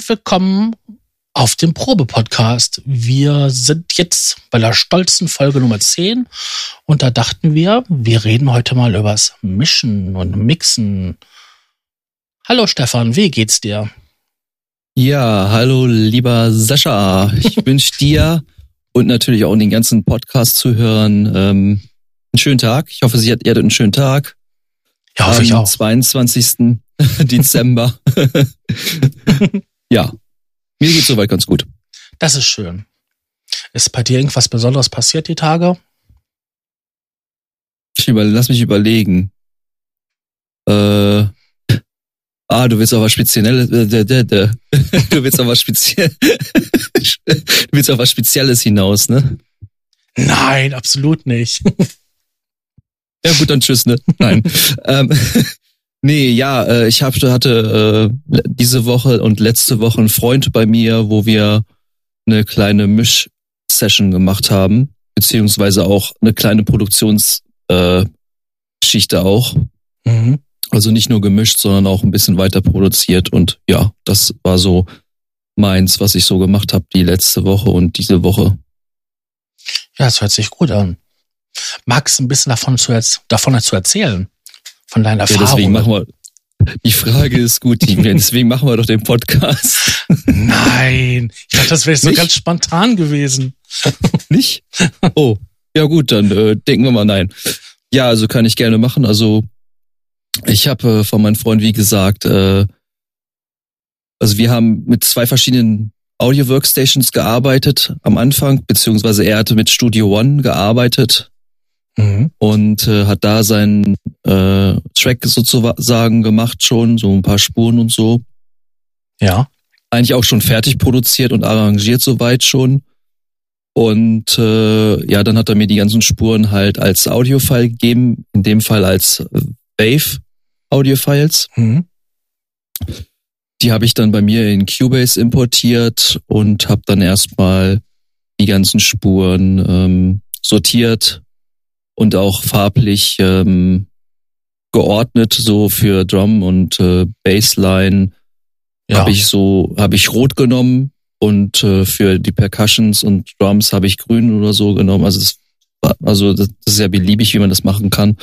Und willkommen auf dem Probe-Podcast. Wir sind jetzt bei der stolzen Folge Nummer 10 und da dachten wir, wir reden heute mal übers Mischen und Mixen. Hallo Stefan, wie geht's dir? Ja, hallo lieber Sascha. Ich wünsche dir und natürlich auch den ganzen Podcast zu hören ähm, einen schönen Tag. Ich hoffe, Sie hat, ihr hattet einen schönen Tag. Ja, hoffe ich auch. 22. Dezember. ja, mir geht's soweit ganz gut. Das ist schön. Ist bei dir irgendwas Besonderes passiert die Tage? Ich über, lass mich überlegen. Äh, ah, du willst aber spezielles, äh, du willst aber speziell, du willst auf was Spezielles hinaus, ne? Nein, absolut nicht. ja gut, dann tschüss, ne? Nein. ähm, Nee, ja, äh, ich hab, hatte äh, diese Woche und letzte Woche einen Freund bei mir, wo wir eine kleine Misch-Session gemacht haben, beziehungsweise auch eine kleine Produktionsgeschichte äh, Geschichte auch. Mhm. Also nicht nur gemischt, sondern auch ein bisschen weiter produziert. Und ja, das war so meins, was ich so gemacht habe die letzte Woche und diese Woche. Ja, es hört sich gut an. Magst du ein bisschen davon zu, davon zu erzählen? Von deinen Erfahrungen. Ja, deswegen machen wir, die Frage ist gut, deswegen machen wir doch den Podcast. Nein, ich dachte, das wäre so ganz spontan gewesen. Nicht? Oh, ja gut, dann äh, denken wir mal nein. Ja, also kann ich gerne machen. Also ich habe äh, von meinem Freund, wie gesagt, äh, also wir haben mit zwei verschiedenen Audio-Workstations gearbeitet am Anfang, beziehungsweise er hatte mit Studio One gearbeitet mhm. und äh, hat da seinen äh, Track sozusagen gemacht schon, so ein paar Spuren und so. Ja. Eigentlich auch schon fertig produziert und arrangiert soweit schon. Und äh, ja, dann hat er mir die ganzen Spuren halt als Audiofile gegeben, in dem Fall als Wave Audiofiles. Mhm. Die habe ich dann bei mir in Cubase importiert und habe dann erstmal die ganzen Spuren ähm, sortiert, und auch farblich ähm, geordnet, so für Drum und äh, Bassline ja. habe ich so, habe ich rot genommen und äh, für die Percussions und Drums habe ich grün oder so genommen. Also das, also das ist ja beliebig, wie man das machen kann.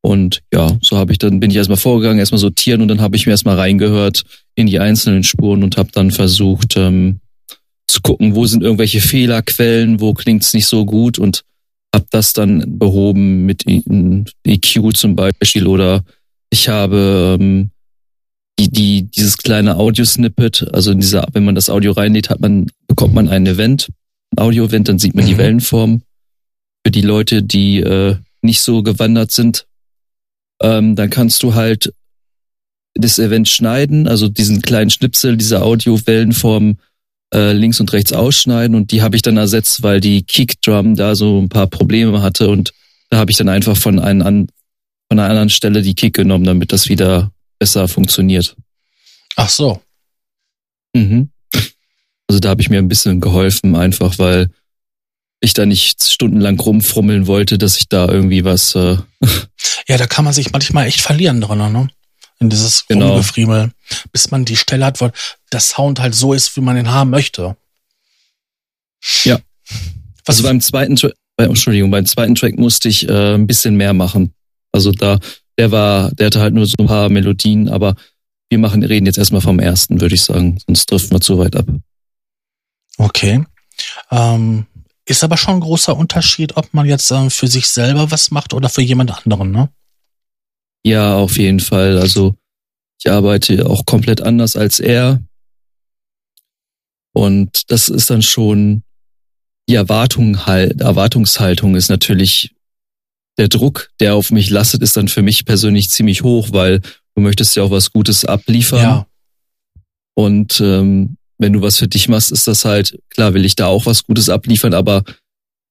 Und ja, so habe ich dann bin ich erstmal vorgegangen, erstmal sortieren und dann habe ich mir erstmal reingehört in die einzelnen Spuren und habe dann versucht ähm, zu gucken, wo sind irgendwelche Fehlerquellen, wo klingt's nicht so gut und habe das dann behoben mit EQ zum Beispiel oder ich habe ähm, die, die, dieses kleine Audio-Snippet, also in dieser, wenn man das Audio reinlädt, hat man, bekommt man ein Event, ein Audio-Event, dann sieht man mhm. die Wellenform. Für die Leute, die äh, nicht so gewandert sind, ähm, dann kannst du halt das Event schneiden, also diesen kleinen Schnipsel, diese Audio-Wellenform äh, links und rechts ausschneiden und die habe ich dann ersetzt, weil die Kickdrum da so ein paar Probleme hatte und da habe ich dann einfach von, einem an, von einer anderen Stelle die Kick genommen, damit das wieder besser funktioniert. Ach so. Mhm. Also da habe ich mir ein bisschen geholfen, einfach weil ich da nicht stundenlang rumfrummeln wollte, dass ich da irgendwie was. Äh ja, da kann man sich manchmal echt verlieren drin, ne? In dieses genau. Rumgefriemel, bis man die Stelle hat, wo der Sound halt so ist, wie man ihn haben möchte. Ja. Was also beim zweiten, bei, Entschuldigung, beim zweiten Track musste ich äh, ein bisschen mehr machen. Also da, der war, der hatte halt nur so ein paar Melodien, aber wir machen, reden jetzt erstmal vom ersten, würde ich sagen, sonst driften wir zu weit ab. Okay. Ähm, ist aber schon ein großer Unterschied, ob man jetzt äh, für sich selber was macht oder für jemand anderen, ne? Ja, auf jeden Fall. Also ich arbeite auch komplett anders als er. Und das ist dann schon die Erwartung halt, Erwartungshaltung ist natürlich der Druck, der auf mich lastet, ist dann für mich persönlich ziemlich hoch, weil du möchtest ja auch was Gutes abliefern. Ja. Und ähm, wenn du was für dich machst, ist das halt, klar will ich da auch was Gutes abliefern, aber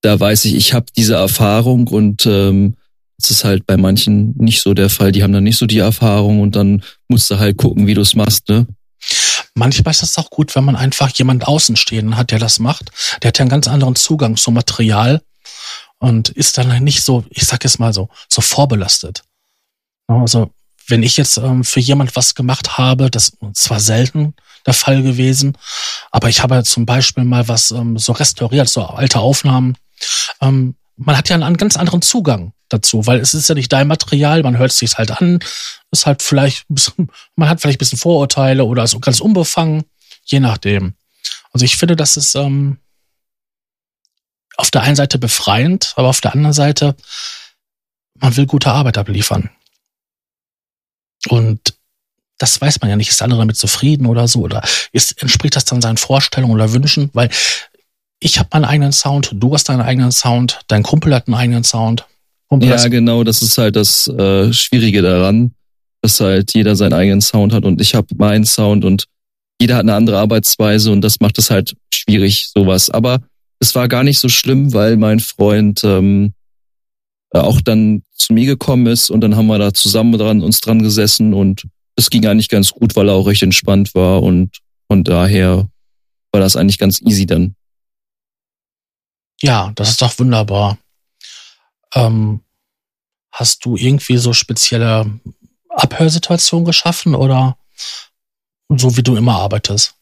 da weiß ich, ich habe diese Erfahrung und ähm, das ist halt bei manchen nicht so der Fall. Die haben dann nicht so die Erfahrung und dann musst du halt gucken, wie du es machst, ne? Manchmal ist es auch gut, wenn man einfach jemand außenstehenden hat, der das macht. Der hat ja einen ganz anderen Zugang zum Material und ist dann nicht so, ich sag es mal so, so vorbelastet. Also wenn ich jetzt ähm, für jemand was gemacht habe, das ist zwar selten der Fall gewesen, aber ich habe zum Beispiel mal was ähm, so restauriert, so alte Aufnahmen. Ähm, man hat ja einen ganz anderen Zugang dazu, weil es ist ja nicht dein Material, man hört es sich halt an, ist halt vielleicht, man hat vielleicht ein bisschen Vorurteile oder so ganz unbefangen, je nachdem. Also ich finde, das ist ähm, auf der einen Seite befreiend, aber auf der anderen Seite, man will gute Arbeit abliefern. Und das weiß man ja nicht. Ist der andere damit zufrieden oder so? Oder ist, entspricht das dann seinen Vorstellungen oder Wünschen? Weil ich habe meinen eigenen Sound, du hast deinen eigenen Sound, dein Kumpel hat einen eigenen Sound. Kumpel ja, genau, das ist halt das äh, Schwierige daran, dass halt jeder seinen eigenen Sound hat und ich habe meinen Sound und jeder hat eine andere Arbeitsweise und das macht es halt schwierig, sowas. Aber es war gar nicht so schlimm, weil mein Freund ähm, auch dann zu mir gekommen ist und dann haben wir da zusammen dran uns dran gesessen und es ging eigentlich ganz gut, weil er auch recht entspannt war und von daher war das eigentlich ganz easy dann. Ja, das ist doch wunderbar. Ähm, hast du irgendwie so spezielle Abhörsituationen geschaffen oder so wie du immer arbeitest?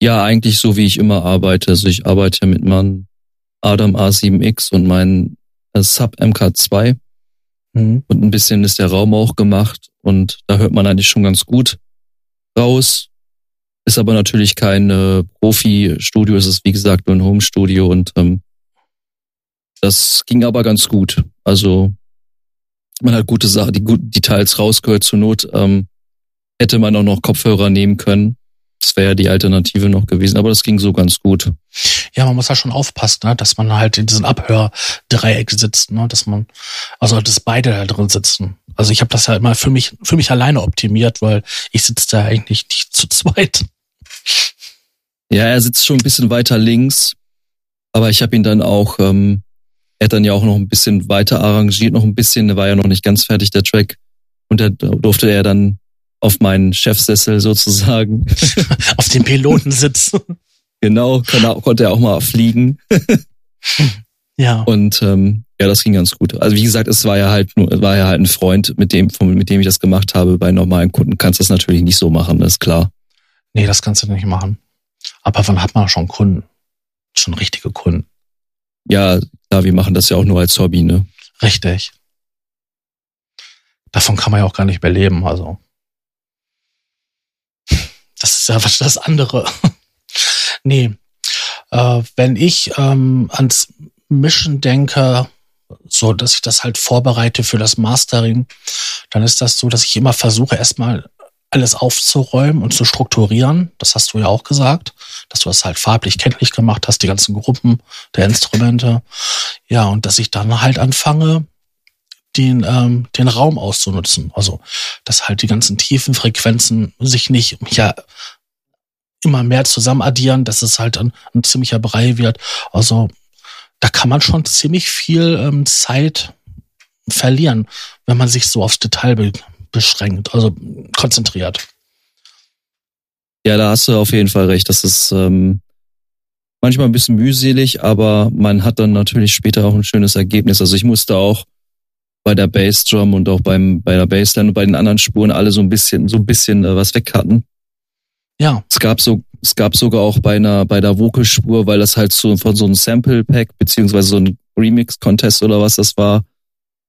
Ja, eigentlich so wie ich immer arbeite. Also ich arbeite mit meinem Adam A7X und meinem äh, Sub MK2. Mhm. Und ein bisschen ist der Raum auch gemacht und da hört man eigentlich schon ganz gut raus. Ist aber natürlich kein äh, Profi-Studio, es ist wie gesagt nur ein Home-Studio und ähm, das ging aber ganz gut. Also man hat gute Sachen, die guten Details rausgehört zur Not. Ähm, hätte man auch noch Kopfhörer nehmen können. Das wäre ja die Alternative noch gewesen, aber das ging so ganz gut. Ja, man muss ja schon aufpassen, ne, dass man halt in diesem Abhördreieck sitzt, ne, dass man, also dass beide da drin sitzen. Also ich habe das ja immer für mich, für mich alleine optimiert, weil ich sitze da eigentlich nicht zu zweit. Ja, er sitzt schon ein bisschen weiter links, aber ich habe ihn dann auch, ähm, er hat dann ja auch noch ein bisschen weiter arrangiert, noch ein bisschen, der war ja noch nicht ganz fertig, der Track. Und da durfte er dann auf meinen Chefsessel sozusagen. auf dem Pilotensitz. genau, kann, konnte er auch mal fliegen. ja. Und ähm, ja, das ging ganz gut. Also wie gesagt, es war ja halt nur, war ja halt ein Freund, mit dem, mit dem ich das gemacht habe. Bei normalen Kunden kannst du das natürlich nicht so machen, das ist klar. Nee, das kannst du nicht machen. Aber wann hat man schon Kunden? Schon richtige Kunden. Ja, klar, wir machen das ja auch nur als Hobby, ne? Richtig. Davon kann man ja auch gar nicht mehr leben, also. Das ist ja was das andere. nee. Äh, wenn ich ähm, ans Mischen denke, so dass ich das halt vorbereite für das Mastering, dann ist das so, dass ich immer versuche, erstmal alles aufzuräumen und zu strukturieren. Das hast du ja auch gesagt, dass du das halt farblich kenntlich gemacht hast, die ganzen Gruppen der Instrumente. Ja, und dass ich dann halt anfange, den, ähm, den Raum auszunutzen. Also, dass halt die ganzen tiefen Frequenzen sich nicht ja immer mehr zusammen addieren, dass es halt ein, ein ziemlicher Brei wird. Also, da kann man schon ziemlich viel ähm, Zeit verlieren, wenn man sich so aufs Detail beschränkt, also konzentriert. Ja, da hast du auf jeden Fall recht. Das ist ähm, manchmal ein bisschen mühselig, aber man hat dann natürlich später auch ein schönes Ergebnis. Also ich musste auch bei der Bassdrum und auch beim bei der Bassline und bei den anderen Spuren alle so ein bisschen so ein bisschen äh, was weg hatten. Ja. Es gab so es gab sogar auch bei einer bei der Vocalspur, weil das halt so von so einem Sample Pack beziehungsweise so ein Remix Contest oder was das war,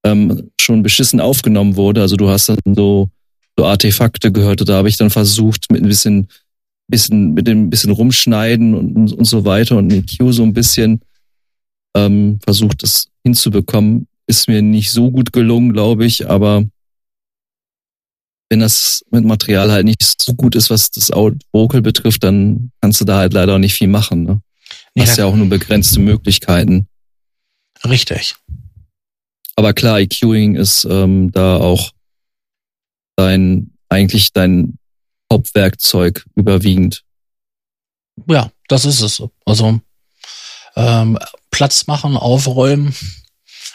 ähm, schon beschissen aufgenommen wurde. Also du hast dann so so Artefakte gehört. Da habe ich dann versucht mit ein bisschen bisschen mit dem bisschen rumschneiden und, und so weiter und mit Q so ein bisschen ähm, versucht das hinzubekommen ist mir nicht so gut gelungen, glaube ich, aber wenn das mit Material halt nicht so gut ist, was das Vocal betrifft, dann kannst du da halt leider auch nicht viel machen. Ne? Du hast ja auch nur begrenzte Möglichkeiten. Richtig. Aber klar, EQing ist ähm, da auch dein, eigentlich dein Hauptwerkzeug überwiegend. Ja, das ist es. Also ähm, Platz machen, aufräumen,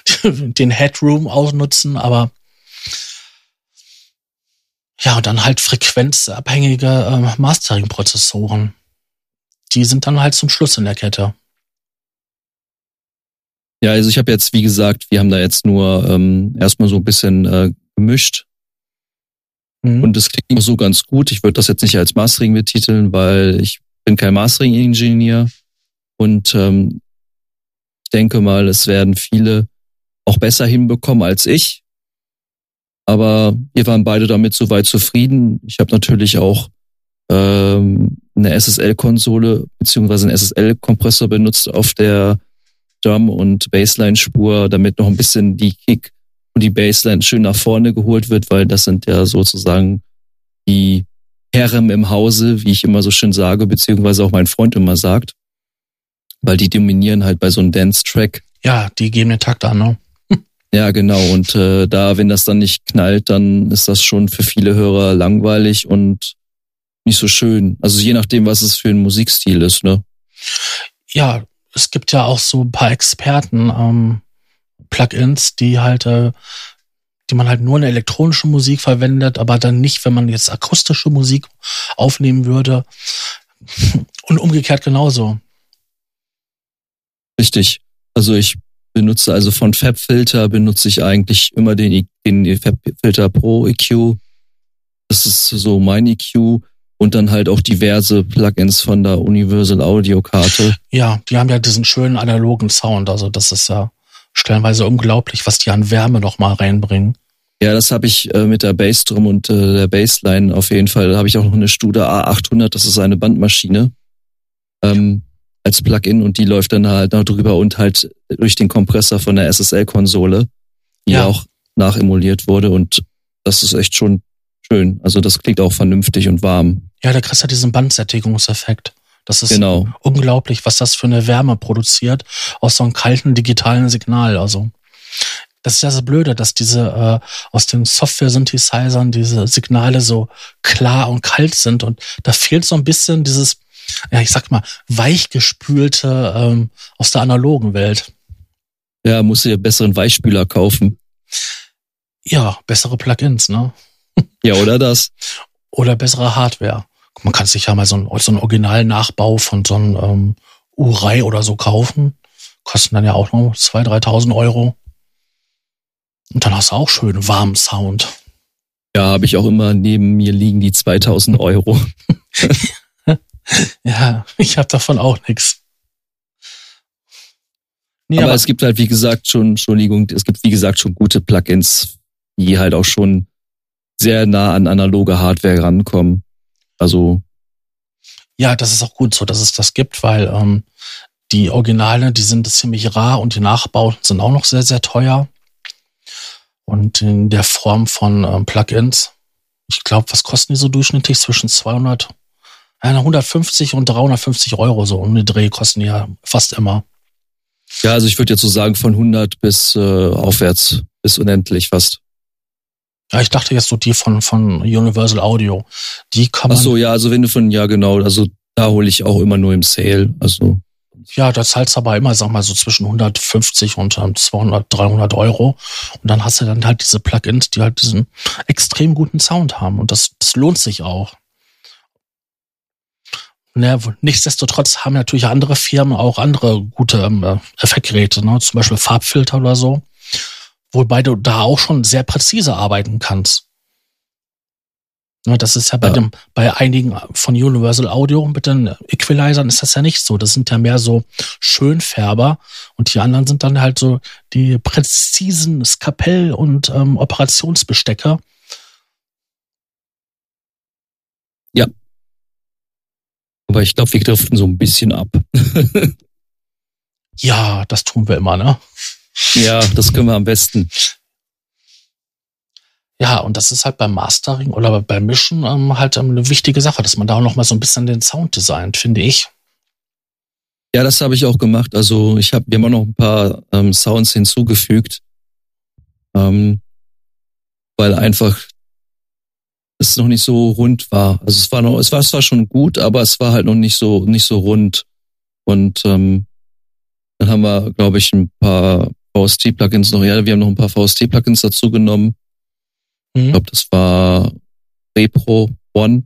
den Headroom ausnutzen, aber ja, und dann halt frequenzabhängige äh, Mastering-Prozessoren. Die sind dann halt zum Schluss in der Kette. Ja, also ich habe jetzt, wie gesagt, wir haben da jetzt nur ähm, erstmal so ein bisschen äh, gemischt Mhm. Und es klingt auch so ganz gut. Ich würde das jetzt nicht als Mastering betiteln, weil ich bin kein Mastering-Ingenieur. Und ähm, ich denke mal, es werden viele auch besser hinbekommen als ich. Aber wir waren beide damit soweit zufrieden. Ich habe natürlich auch ähm, eine SSL-Konsole beziehungsweise einen SSL-Kompressor benutzt auf der Drum- und Bassline-Spur, damit noch ein bisschen die Kick und die Bassline schön nach vorne geholt wird, weil das sind ja sozusagen die Herren im Hause, wie ich immer so schön sage, beziehungsweise auch mein Freund immer sagt. Weil die dominieren halt bei so einem Dance-Track. Ja, die geben den Takt an, ne? Ja, genau. Und äh, da, wenn das dann nicht knallt, dann ist das schon für viele Hörer langweilig und nicht so schön. Also je nachdem, was es für ein Musikstil ist, ne? Ja, es gibt ja auch so ein paar Experten, ähm, Plugins, die halt, äh, die man halt nur in elektronische Musik verwendet, aber dann nicht, wenn man jetzt akustische Musik aufnehmen würde. Und umgekehrt genauso. Richtig. Also ich benutze also von FabFilter benutze ich eigentlich immer den, den FabFilter Pro EQ. Das ist so mein EQ und dann halt auch diverse Plugins von der Universal Audio Karte. Ja, die haben ja diesen schönen analogen Sound. Also das ist ja stellenweise unglaublich, was die an Wärme noch mal reinbringen. Ja, das habe ich äh, mit der Bassdrum und äh, der Bassline auf jeden Fall. Da habe ich auch noch eine Studer A800, das ist eine Bandmaschine. Ähm, als Plugin und die läuft dann halt noch drüber und halt durch den Kompressor von der SSL-Konsole, die ja. auch nachemuliert wurde und das ist echt schon schön. Also das klingt auch vernünftig und warm. Ja, da kriegst du diesen Bandsättigungseffekt. Das ist genau. unglaublich, was das für eine Wärme produziert aus so einem kalten digitalen Signal. Also das ist ja das Blöde, dass diese äh, aus den Software-Synthesizern diese Signale so klar und kalt sind und da fehlt so ein bisschen dieses ja, ich sag mal, weichgespülte ähm, aus der analogen Welt. Ja, musst du ja besseren Weichspüler kaufen. Ja, bessere Plugins, ne? Ja, oder das. Oder bessere Hardware. Man kann sich ja mal so einen, so einen Original-Nachbau von so einem ähm, Urei oder so kaufen. Kosten dann ja auch noch 2.000, 3.000 Euro. Und dann hast du auch schön warmen Sound. Ja, habe ich auch immer neben mir liegen die 2000 Euro. ja, ich habe davon auch nichts. Nee, aber, aber, es gibt halt, wie gesagt, schon, Entschuldigung, es gibt, wie gesagt, schon gute Plugins, die halt auch schon sehr nah an analoge Hardware rankommen. Also. Ja, das ist auch gut so, dass es das gibt, weil ähm, die Originale, die sind ziemlich rar und die Nachbauten sind auch noch sehr, sehr teuer. Und in der Form von ähm, Plugins, ich glaube, was kosten die so durchschnittlich? Zwischen 200 150 und 350 Euro so um den Dreh kosten die ja fast immer. Ja, also ich würde jetzt so sagen von 100 bis äh, aufwärts bis unendlich fast. Ja, ich dachte jetzt so die von von Universal Audio. Die kann man. Ach so, ja, also wenn du von ja genau, also da hole ich auch immer nur im Sale, also ja, da zahlst du aber immer, sag mal, so zwischen 150 und 200, 300 Euro. Und dann hast du dann halt diese Plugins, die halt diesen extrem guten Sound haben. Und das, das lohnt sich auch. Ne, nichtsdestotrotz haben natürlich andere Firmen auch andere gute ähm, Effektgeräte, ne? zum Beispiel Farbfilter oder so, wobei du da auch schon sehr präzise arbeiten kannst. Das ist ja bei ja. dem, bei einigen von Universal Audio mit den Equalizern ist das ja nicht so. Das sind ja mehr so Schönfärber und die anderen sind dann halt so die präzisen Skapell- und ähm, Operationsbestecker. Ja, aber ich glaube, wir driften so ein bisschen ab. ja, das tun wir immer, ne? Ja, das können wir am besten. Ja, und das ist halt beim Mastering oder beim Mischen ähm, halt ähm, eine wichtige Sache, dass man da auch noch mal so ein bisschen den Sound designt, finde ich. Ja, das habe ich auch gemacht. Also ich habe, haben auch noch ein paar ähm, Sounds hinzugefügt, ähm, weil einfach es noch nicht so rund war. Also es war noch, es war zwar schon gut, aber es war halt noch nicht so nicht so rund. Und ähm, dann haben wir, glaube ich, ein paar VST-Plugins noch. Ja, wir haben noch ein paar VST-Plugins dazu genommen. Mhm. Ich glaube, das war Repro One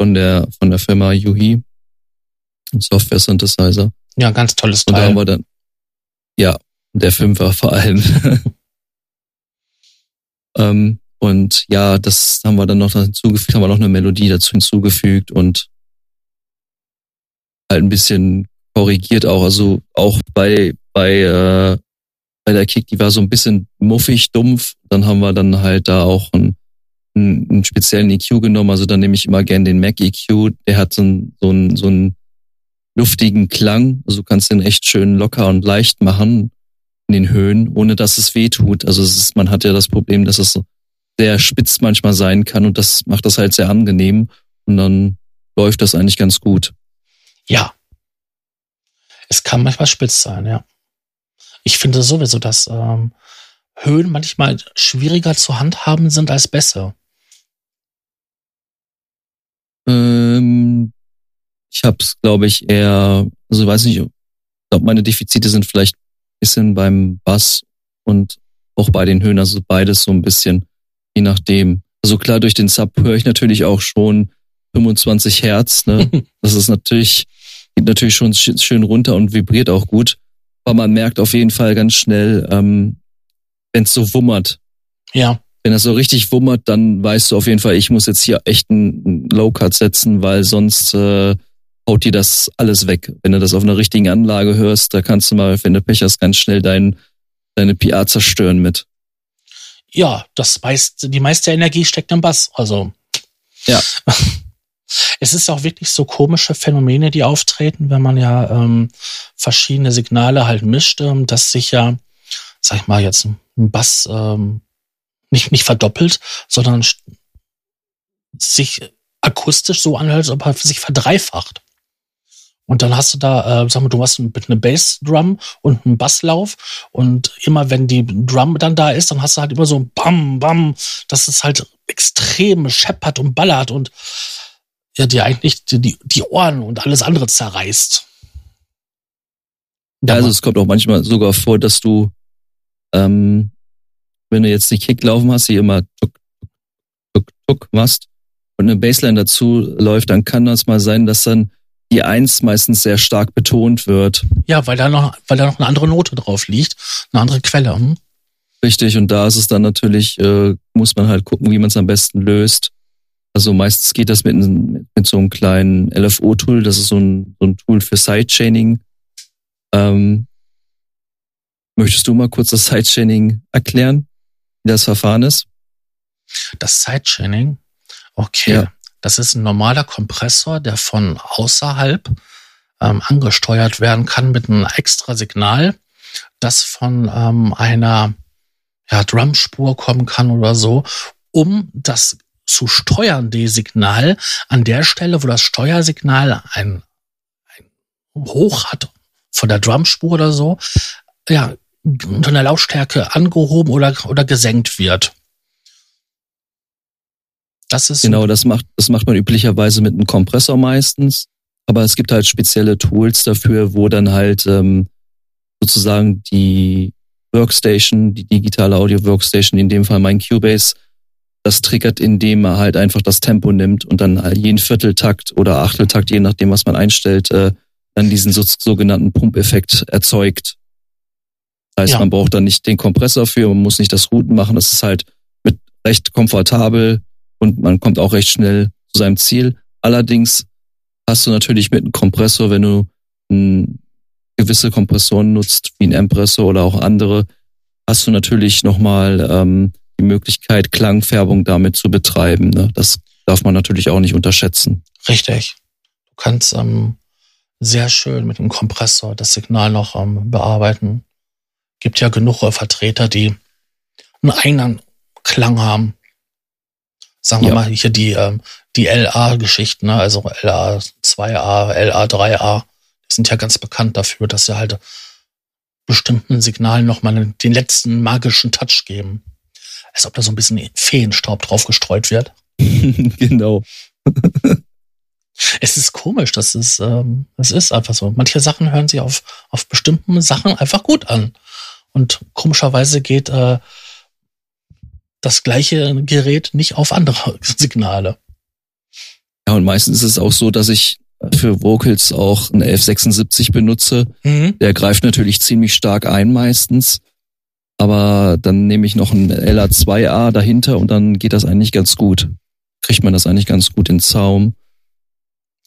von der von der Firma Yuhi, ein Software Synthesizer. Ja, ganz tolles Teil. Und da haben wir dann, ja, der Fünfer vor allem. ähm, Und ja, das haben wir dann noch hinzugefügt, haben wir noch eine Melodie dazu hinzugefügt und halt ein bisschen korrigiert auch. Also auch bei, bei, äh, bei der Kick, die war so ein bisschen muffig, dumpf. Dann haben wir dann halt da auch einen, einen speziellen EQ genommen. Also dann nehme ich immer gern den Mac EQ. Der hat so einen, so einen, so einen luftigen Klang. Also du kannst den echt schön locker und leicht machen in den Höhen, ohne dass es weh tut. Also es ist, man hat ja das Problem, dass es sehr spitz manchmal sein kann und das macht das halt sehr angenehm und dann läuft das eigentlich ganz gut. Ja. Es kann manchmal spitz sein, ja. Ich finde sowieso, dass ähm, Höhen manchmal schwieriger zu handhaben sind als Bässe. Ähm, ich habe es, glaube ich, eher, also weiß nicht, ich glaube, meine Defizite sind vielleicht ein bisschen beim Bass und auch bei den Höhen, also beides so ein bisschen, je nachdem. Also klar, durch den Sub höre ich natürlich auch schon 25 Hertz, ne? Das ist natürlich, geht natürlich schon schön runter und vibriert auch gut. Aber man merkt auf jeden Fall ganz schnell, ähm, wenn es so wummert. Ja. Wenn das so richtig wummert, dann weißt du auf jeden Fall, ich muss jetzt hier echt einen Low-Cut setzen, weil sonst äh, haut dir das alles weg. Wenn du das auf einer richtigen Anlage hörst, da kannst du mal, wenn du Pech hast, ganz schnell dein, deine PA zerstören mit. Ja, das meist, die meiste Energie steckt im Bass. Also. Ja. Es ist auch wirklich so komische Phänomene, die auftreten, wenn man ja ähm, verschiedene Signale halt mischt, ähm, dass sich ja, sag ich mal jetzt, ein Bass ähm, nicht, nicht verdoppelt, sondern sich akustisch so anhört, als ob er sich verdreifacht. Und dann hast du da, äh, sag mal, du hast eine Bassdrum und einen Basslauf. Und immer wenn die Drum dann da ist, dann hast du halt immer so ein Bam, Bam, dass es halt extrem scheppert und ballert und ja, dir eigentlich die, die Ohren und alles andere zerreißt. Ja, also es kommt auch manchmal sogar vor, dass du, ähm, wenn du jetzt die Kick laufen hast, die immer tuck, tuck, tuck machst und eine Bassline dazu läuft, dann kann das mal sein, dass dann die Eins meistens sehr stark betont wird. Ja, weil da noch, weil da noch eine andere Note drauf liegt, eine andere Quelle. Hm? Richtig, und da ist es dann natürlich, äh, muss man halt gucken, wie man es am besten löst. Also meistens geht das mit, mit so einem kleinen LFO-Tool, das ist so ein, so ein Tool für Sidechaining. Ähm, möchtest du mal kurz das Sidechaining erklären, wie das Verfahren ist? Das Sidechaining? Okay. Ja. Das ist ein normaler Kompressor, der von außerhalb ähm, angesteuert werden kann mit einem extra Signal, das von ähm, einer ja, Drumspur kommen kann oder so, um das zu steuernde Signal an der Stelle, wo das Steuersignal ein, ein Hoch hat von der Drumspur oder so, ja, unter der Lautstärke angehoben oder, oder gesenkt wird. Das ist genau, das macht, das macht man üblicherweise mit einem Kompressor meistens. Aber es gibt halt spezielle Tools dafür, wo dann halt ähm, sozusagen die Workstation, die digitale Audio Workstation, in dem Fall mein Cubase, das triggert, indem er halt einfach das Tempo nimmt und dann halt jeden Vierteltakt oder Achteltakt, je nachdem, was man einstellt, äh, dann diesen so, sogenannten Pumpeffekt erzeugt. Das heißt, ja. man braucht dann nicht den Kompressor für, man muss nicht das Routen machen. Das ist halt mit recht komfortabel und man kommt auch recht schnell zu seinem Ziel. Allerdings hast du natürlich mit einem Kompressor, wenn du ein, gewisse Kompressoren nutzt, wie ein Empressor oder auch andere, hast du natürlich nochmal ähm, die Möglichkeit, Klangfärbung damit zu betreiben. Ne? Das darf man natürlich auch nicht unterschätzen. Richtig. Du kannst ähm, sehr schön mit dem Kompressor das Signal noch ähm, bearbeiten. Gibt ja genug Vertreter, die einen eigenen Klang haben. Sagen wir ja. mal hier die, ähm, die LA-Geschichten, ne? also LA 2A, LA 3A, die sind ja ganz bekannt dafür, dass sie halt bestimmten Signalen nochmal den letzten magischen Touch geben. Als ob da so ein bisschen Feenstaub drauf gestreut wird. genau. es ist komisch, das ist, ähm, das ist einfach so. Manche Sachen hören sich auf, auf bestimmten Sachen einfach gut an. Und komischerweise geht äh, das gleiche Gerät nicht auf andere Signale. Ja, und meistens ist es auch so, dass ich für Vocals auch einen 1176 benutze. Mhm. Der greift natürlich ziemlich stark ein meistens. Aber dann nehme ich noch ein LA2A dahinter und dann geht das eigentlich ganz gut. Kriegt man das eigentlich ganz gut in Zaum.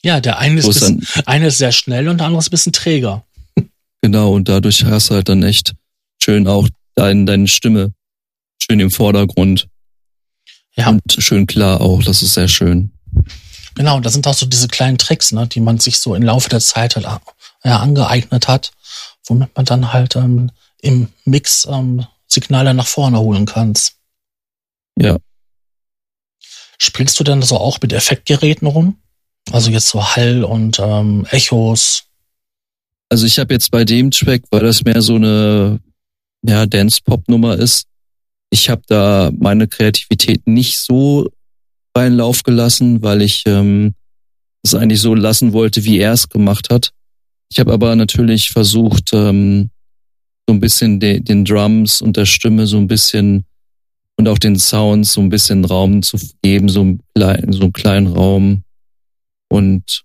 Ja, der eine ist, bisschen, eine ist sehr schnell und der andere ist ein bisschen träger. Genau, und dadurch hast du halt dann echt schön auch dein, deine Stimme schön im Vordergrund. Ja. Und schön klar auch, das ist sehr schön. Genau, da sind auch so diese kleinen Tricks, ne, die man sich so im Laufe der Zeit halt ja, angeeignet hat, womit man dann halt ähm, im Mix ähm, Signale nach vorne holen kann. Ja. Spielst du denn so auch mit Effektgeräten rum? Also jetzt so Hall und ähm, Echos? Also ich habe jetzt bei dem Track, weil das mehr so eine ja, Dance-Pop-Nummer ist, ich habe da meine Kreativität nicht so freien Lauf gelassen, weil ich ähm, es eigentlich so lassen wollte, wie er es gemacht hat. Ich habe aber natürlich versucht, ähm, so ein bisschen de den Drums und der Stimme so ein bisschen und auch den Sounds so ein bisschen Raum zu geben, so, ein klein, so einen kleinen Raum. Und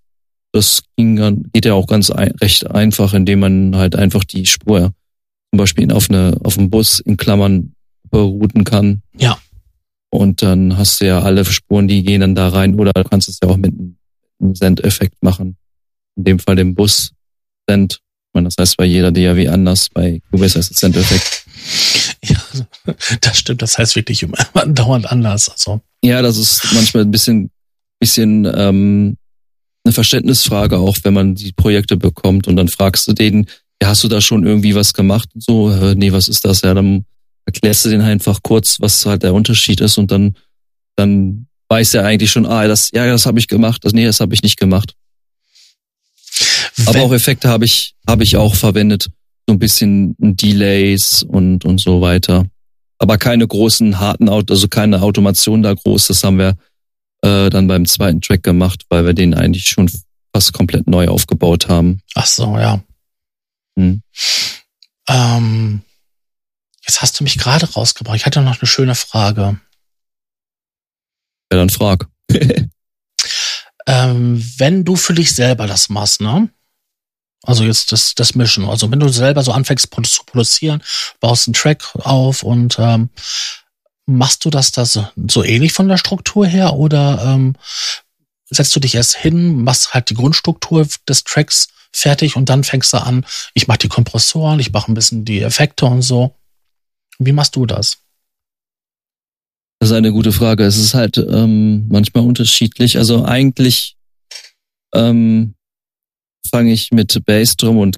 das ging geht ja auch ganz ein, recht einfach, indem man halt einfach die Spur zum Beispiel auf eine auf einen Bus in Klammern routen kann. Ja. Und dann hast du ja alle Spuren, die gehen dann da rein. Oder du kannst es ja auch mit einem Send-Effekt machen. In dem Fall den Bus Send. Meine, das heißt bei jeder DAW anders. Bei Cubase heißt es Send-Effekt. Ja, das stimmt. Das heißt wirklich immer dauernd anders. Also. Ja, das ist manchmal ein bisschen, bisschen ähm, eine Verständnisfrage auch, wenn man die Projekte bekommt und dann fragst du denen, ja, hast du da schon irgendwie was gemacht? Und so, äh, nee, was ist das? Ja, dann erklärst du den einfach kurz, was halt der Unterschied ist und dann, dann weiß er eigentlich schon, ah, das, ja, das habe ich gemacht, das, nee, das habe ich nicht gemacht. Wenn Aber auch Effekte habe ich, habe ich auch verwendet. So ein bisschen Delays und, und so weiter. Aber keine großen, harten Autos, also keine Automation da groß. Das haben wir äh, dann beim zweiten Track gemacht, weil wir den eigentlich schon fast komplett neu aufgebaut haben. Ach so, ja. Hm. Ähm, Jetzt hast du mich gerade rausgebracht. Ich hatte noch eine schöne Frage. Ja, dann frag. ähm, wenn du für dich selber das machst, ne? Also jetzt das, das Mischen. Also wenn du selber so anfängst zu produzieren, baust einen Track auf und ähm, machst du das, das so ähnlich von der Struktur her oder ähm, setzt du dich erst hin, machst halt die Grundstruktur des Tracks fertig und dann fängst du an, ich mache die Kompressoren, ich mache ein bisschen die Effekte und so. Wie machst du das? Das ist eine gute Frage. Es ist halt ähm, manchmal unterschiedlich. Also eigentlich ähm, fange ich mit Bassdrum und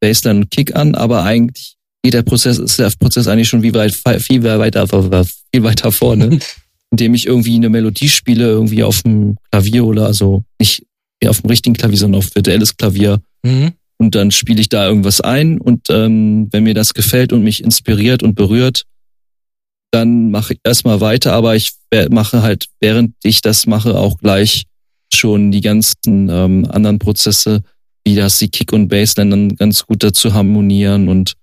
Bassline und Kick an, aber eigentlich geht der Prozess, ist der Prozess eigentlich schon wie weit, viel weiter, viel weiter vorne, indem ich irgendwie eine Melodie spiele, irgendwie auf dem Klavier oder also nicht auf dem richtigen Klavier, sondern auf virtuelles Klavier. Mhm und dann spiele ich da irgendwas ein und ähm, wenn mir das gefällt und mich inspiriert und berührt, dann mache ich erstmal weiter, aber ich mache halt, während ich das mache, auch gleich schon die ganzen ähm, anderen Prozesse, wie das die Kick und Bassline dann ganz gut dazu harmonieren und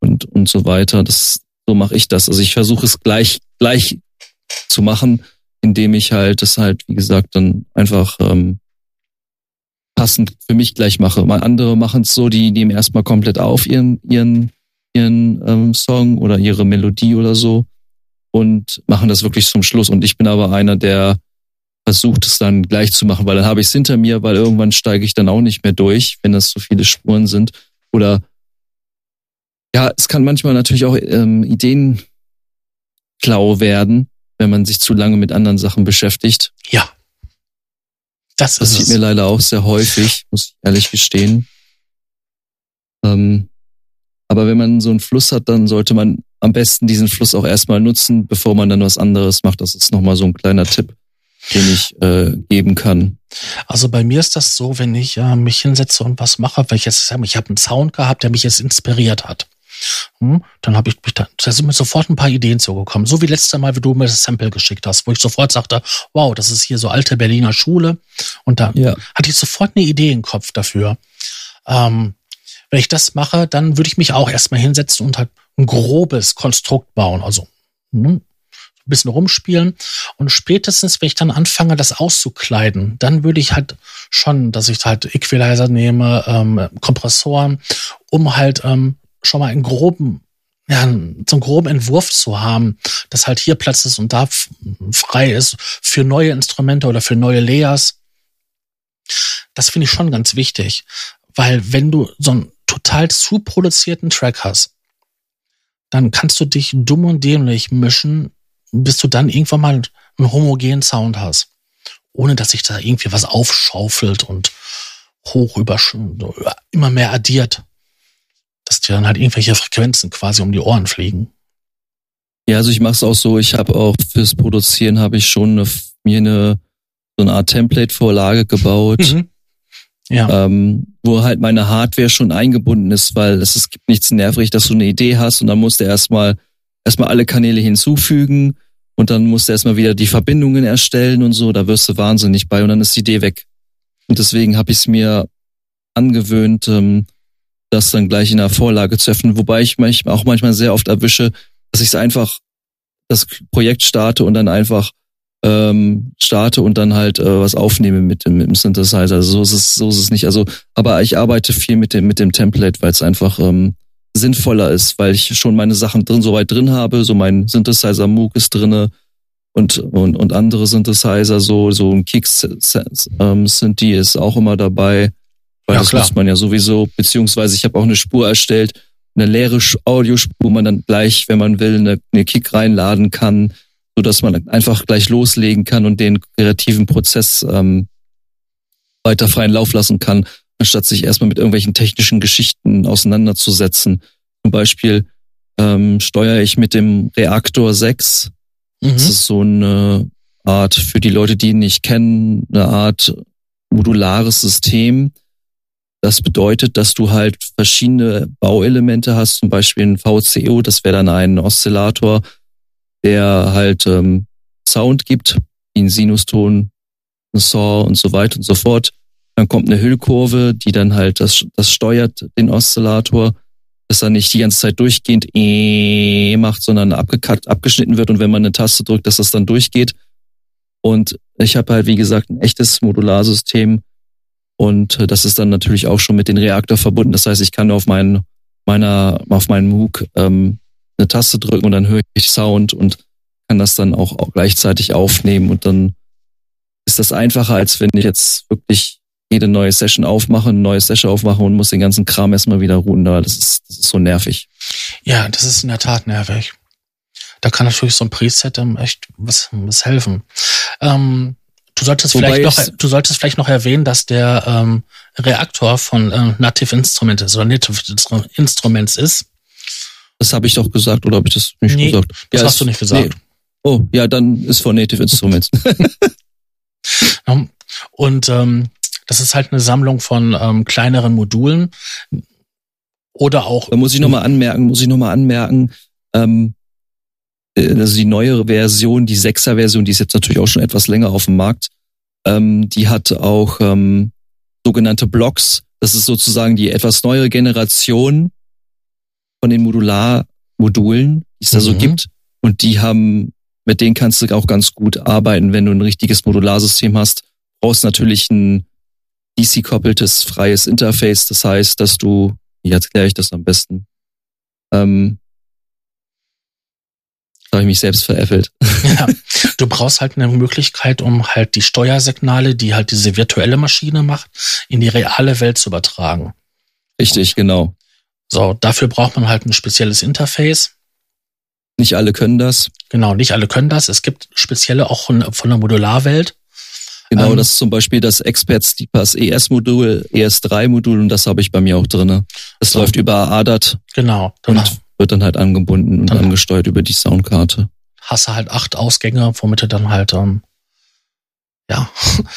und und so weiter. Das so mache ich das. Also ich versuche es gleich gleich zu machen, indem ich halt das halt wie gesagt dann einfach ähm, passend für mich gleich mache. Mal andere machen es so, die nehmen erstmal komplett auf ihren, ihren, ihren ähm, Song oder ihre Melodie oder so und machen das wirklich zum Schluss. Und ich bin aber einer, der versucht es dann gleich zu machen, weil dann habe ich es hinter mir, weil irgendwann steige ich dann auch nicht mehr durch, wenn das so viele Spuren sind. Oder ja, es kann manchmal natürlich auch ähm, Ideenklau werden, wenn man sich zu lange mit anderen Sachen beschäftigt. Ja. Das, das sieht mir leider auch sehr häufig, muss ich ehrlich gestehen. Ähm, aber wenn man so einen Fluss hat, dann sollte man am besten diesen Fluss auch erstmal nutzen, bevor man dann was anderes macht. Das ist nochmal so ein kleiner Tipp, den ich äh, geben kann. Also bei mir ist das so, wenn ich äh, mich hinsetze und was mache, weil ich jetzt, ich habe einen Sound gehabt, der mich jetzt inspiriert hat. Hm, dann habe ich mich da, da sind mir sofort ein paar Ideen zugekommen. So wie letztes Mal, wie du mir das Sample geschickt hast, wo ich sofort sagte, wow, das ist hier so alte Berliner Schule. Und da ja. hatte ich sofort eine Idee im Kopf dafür. Ähm, wenn ich das mache, dann würde ich mich auch erstmal hinsetzen und halt ein grobes Konstrukt bauen. Also hm, ein bisschen rumspielen. Und spätestens, wenn ich dann anfange, das auszukleiden, dann würde ich halt schon, dass ich halt Equalizer nehme, ähm, Kompressoren, um halt ähm, schon mal einen groben ja, einen groben Entwurf zu haben, dass halt hier Platz ist und da frei ist für neue Instrumente oder für neue Layers. Das finde ich schon ganz wichtig, weil wenn du so einen total zu produzierten Track hast, dann kannst du dich dumm und dämlich mischen, bis du dann irgendwann mal einen homogenen Sound hast. Ohne dass sich da irgendwie was aufschaufelt und hoch über, immer mehr addiert dass dir dann halt irgendwelche Frequenzen quasi um die Ohren fliegen. Ja, also ich mache es auch so, ich habe auch fürs Produzieren habe ich schon eine, mir eine so eine Art Template-Vorlage gebaut, mhm. Ja. ähm, wo halt meine Hardware schon eingebunden ist, weil es, es gibt nichts nervig, dass du eine Idee hast und dann musst du erstmal erstmal alle Kanäle hinzufügen und dann musst du erstmal wieder die Verbindungen erstellen und so, da wirst du wahnsinnig bei und dann ist die Idee weg. Und deswegen habe ich es mir angewöhnt, ähm, das dann gleich in der Vorlage zu öffnen, wobei ich mich auch manchmal sehr oft erwische, dass ich es einfach das Projekt starte und dann einfach ähm, starte und dann halt äh, was aufnehme mit dem, mit dem Synthesizer. Also so ist es, so ist es nicht. Also, aber ich arbeite viel mit dem mit dem Template, weil es einfach ähm, sinnvoller ist, weil ich schon meine Sachen drin so weit drin habe. So mein Synthesizer Moog ist drinne und und und andere Synthesizer so so ein Kicks ähm, sind die ist auch immer dabei. Weil ja, das klar. muss man ja sowieso, beziehungsweise ich habe auch eine Spur erstellt, eine leere Audiospur, wo man dann gleich, wenn man will, eine, eine Kick reinladen kann, so dass man einfach gleich loslegen kann und den kreativen Prozess ähm, weiter freien Lauf lassen kann, anstatt sich erstmal mit irgendwelchen technischen Geschichten auseinanderzusetzen. Zum Beispiel ähm, steuere ich mit dem Reaktor 6. Mhm. Das ist so eine Art, für die Leute, die ihn nicht kennen, eine Art modulares System, das bedeutet, dass du halt verschiedene Bauelemente hast, zum Beispiel ein VCO, das wäre dann ein Oszillator, der halt ähm, Sound gibt, wie ein Sinuston, ein Saw und so weiter und so fort. Dann kommt eine Hüllkurve, die dann halt das, das steuert, den Oszillator, dass er nicht die ganze Zeit durchgehend äh macht, sondern abgekackt, abgeschnitten wird und wenn man eine Taste drückt, dass das dann durchgeht. Und ich habe halt, wie gesagt, ein echtes Modularsystem, und äh, das ist dann natürlich auch schon mit dem Reaktor verbunden. Das heißt, ich kann auf meinen, meiner, auf meinen MOOC ähm, eine Taste drücken und dann höre ich Sound und kann das dann auch, auch gleichzeitig aufnehmen. Und dann ist das einfacher, als wenn ich jetzt wirklich jede neue Session aufmache, eine neue Session aufmache und muss den ganzen Kram erstmal wieder ruhen. Das ist, das ist so nervig. Ja, das ist in der Tat nervig. Da kann natürlich so ein Preset echt was, was helfen. Ähm, Du solltest vielleicht noch, du solltest vielleicht noch erwähnen, dass der ähm, Reaktor von äh, Native Instruments oder Native Instruments ist. Das habe ich doch gesagt, oder habe ich das nicht nee, gesagt? Das ja, hast ist, du nicht gesagt. Nee. Oh, ja, dann ist von Native Instruments. Und ähm, das ist halt eine Sammlung von ähm, kleineren Modulen. Oder auch. Da muss ich nochmal anmerken, muss ich nochmal anmerken, ähm, äh, also die neuere Version, die 6er Version, die ist jetzt natürlich auch schon etwas länger auf dem Markt, ähm, die hat auch ähm, sogenannte Blocks. Das ist sozusagen die etwas neuere Generation von den Modularmodulen, die es da so mhm. gibt. Und die haben, mit denen kannst du auch ganz gut arbeiten, wenn du ein richtiges Modularsystem hast. Brauchst natürlich ein DC-koppeltes freies Interface. Das heißt, dass du, wie erkläre ich das am besten? Ähm, habe ich mich selbst veräppelt. Ja, du brauchst halt eine Möglichkeit, um halt die Steuersignale, die halt diese virtuelle Maschine macht, in die reale Welt zu übertragen. Richtig, genau. So, dafür braucht man halt ein spezielles Interface. Nicht alle können das. Genau, nicht alle können das. Es gibt spezielle auch von, von der Modularwelt. Genau, ähm, das ist zum Beispiel das Expert Steepers ES-Modul, ES3-Modul und das habe ich bei mir auch drinne. Das so. läuft über ADAT. Genau. Und wird dann halt angebunden und angesteuert über die Soundkarte. Hast du halt acht Ausgänge, womit du dann halt ähm, ja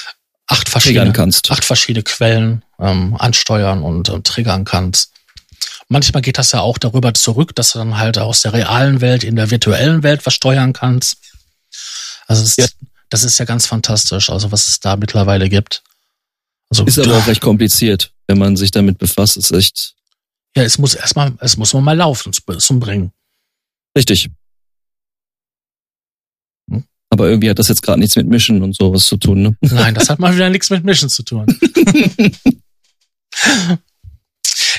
acht verschiedene acht verschiedene Quellen ähm, ansteuern und äh, triggern kannst. Manchmal geht das ja auch darüber zurück, dass du dann halt aus der realen Welt in der virtuellen Welt was steuern kannst. Also das, ja. das ist ja ganz fantastisch, also was es da mittlerweile gibt. Also, ist aber auch recht kompliziert, wenn man sich damit befasst. Ist echt ja, es muss erstmal, es muss man mal laufen zum Bringen. Richtig. Hm? Aber irgendwie hat das jetzt gerade nichts mit Mission und sowas zu tun, ne? Nein, das hat mal wieder nichts mit Mission zu tun.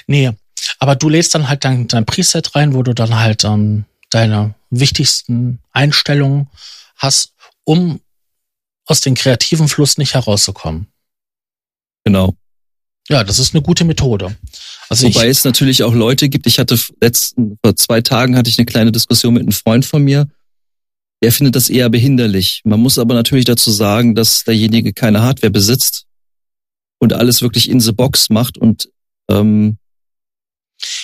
nee, Aber du lädst dann halt dein, dein Preset rein, wo du dann halt ähm, deine wichtigsten Einstellungen hast, um aus dem kreativen Fluss nicht herauszukommen. Genau. Ja, das ist eine gute Methode. Also Wobei es natürlich auch Leute gibt, ich hatte letzten, vor zwei Tagen hatte ich eine kleine Diskussion mit einem Freund von mir, der findet das eher behinderlich. Man muss aber natürlich dazu sagen, dass derjenige keine Hardware besitzt und alles wirklich in the box macht und ähm,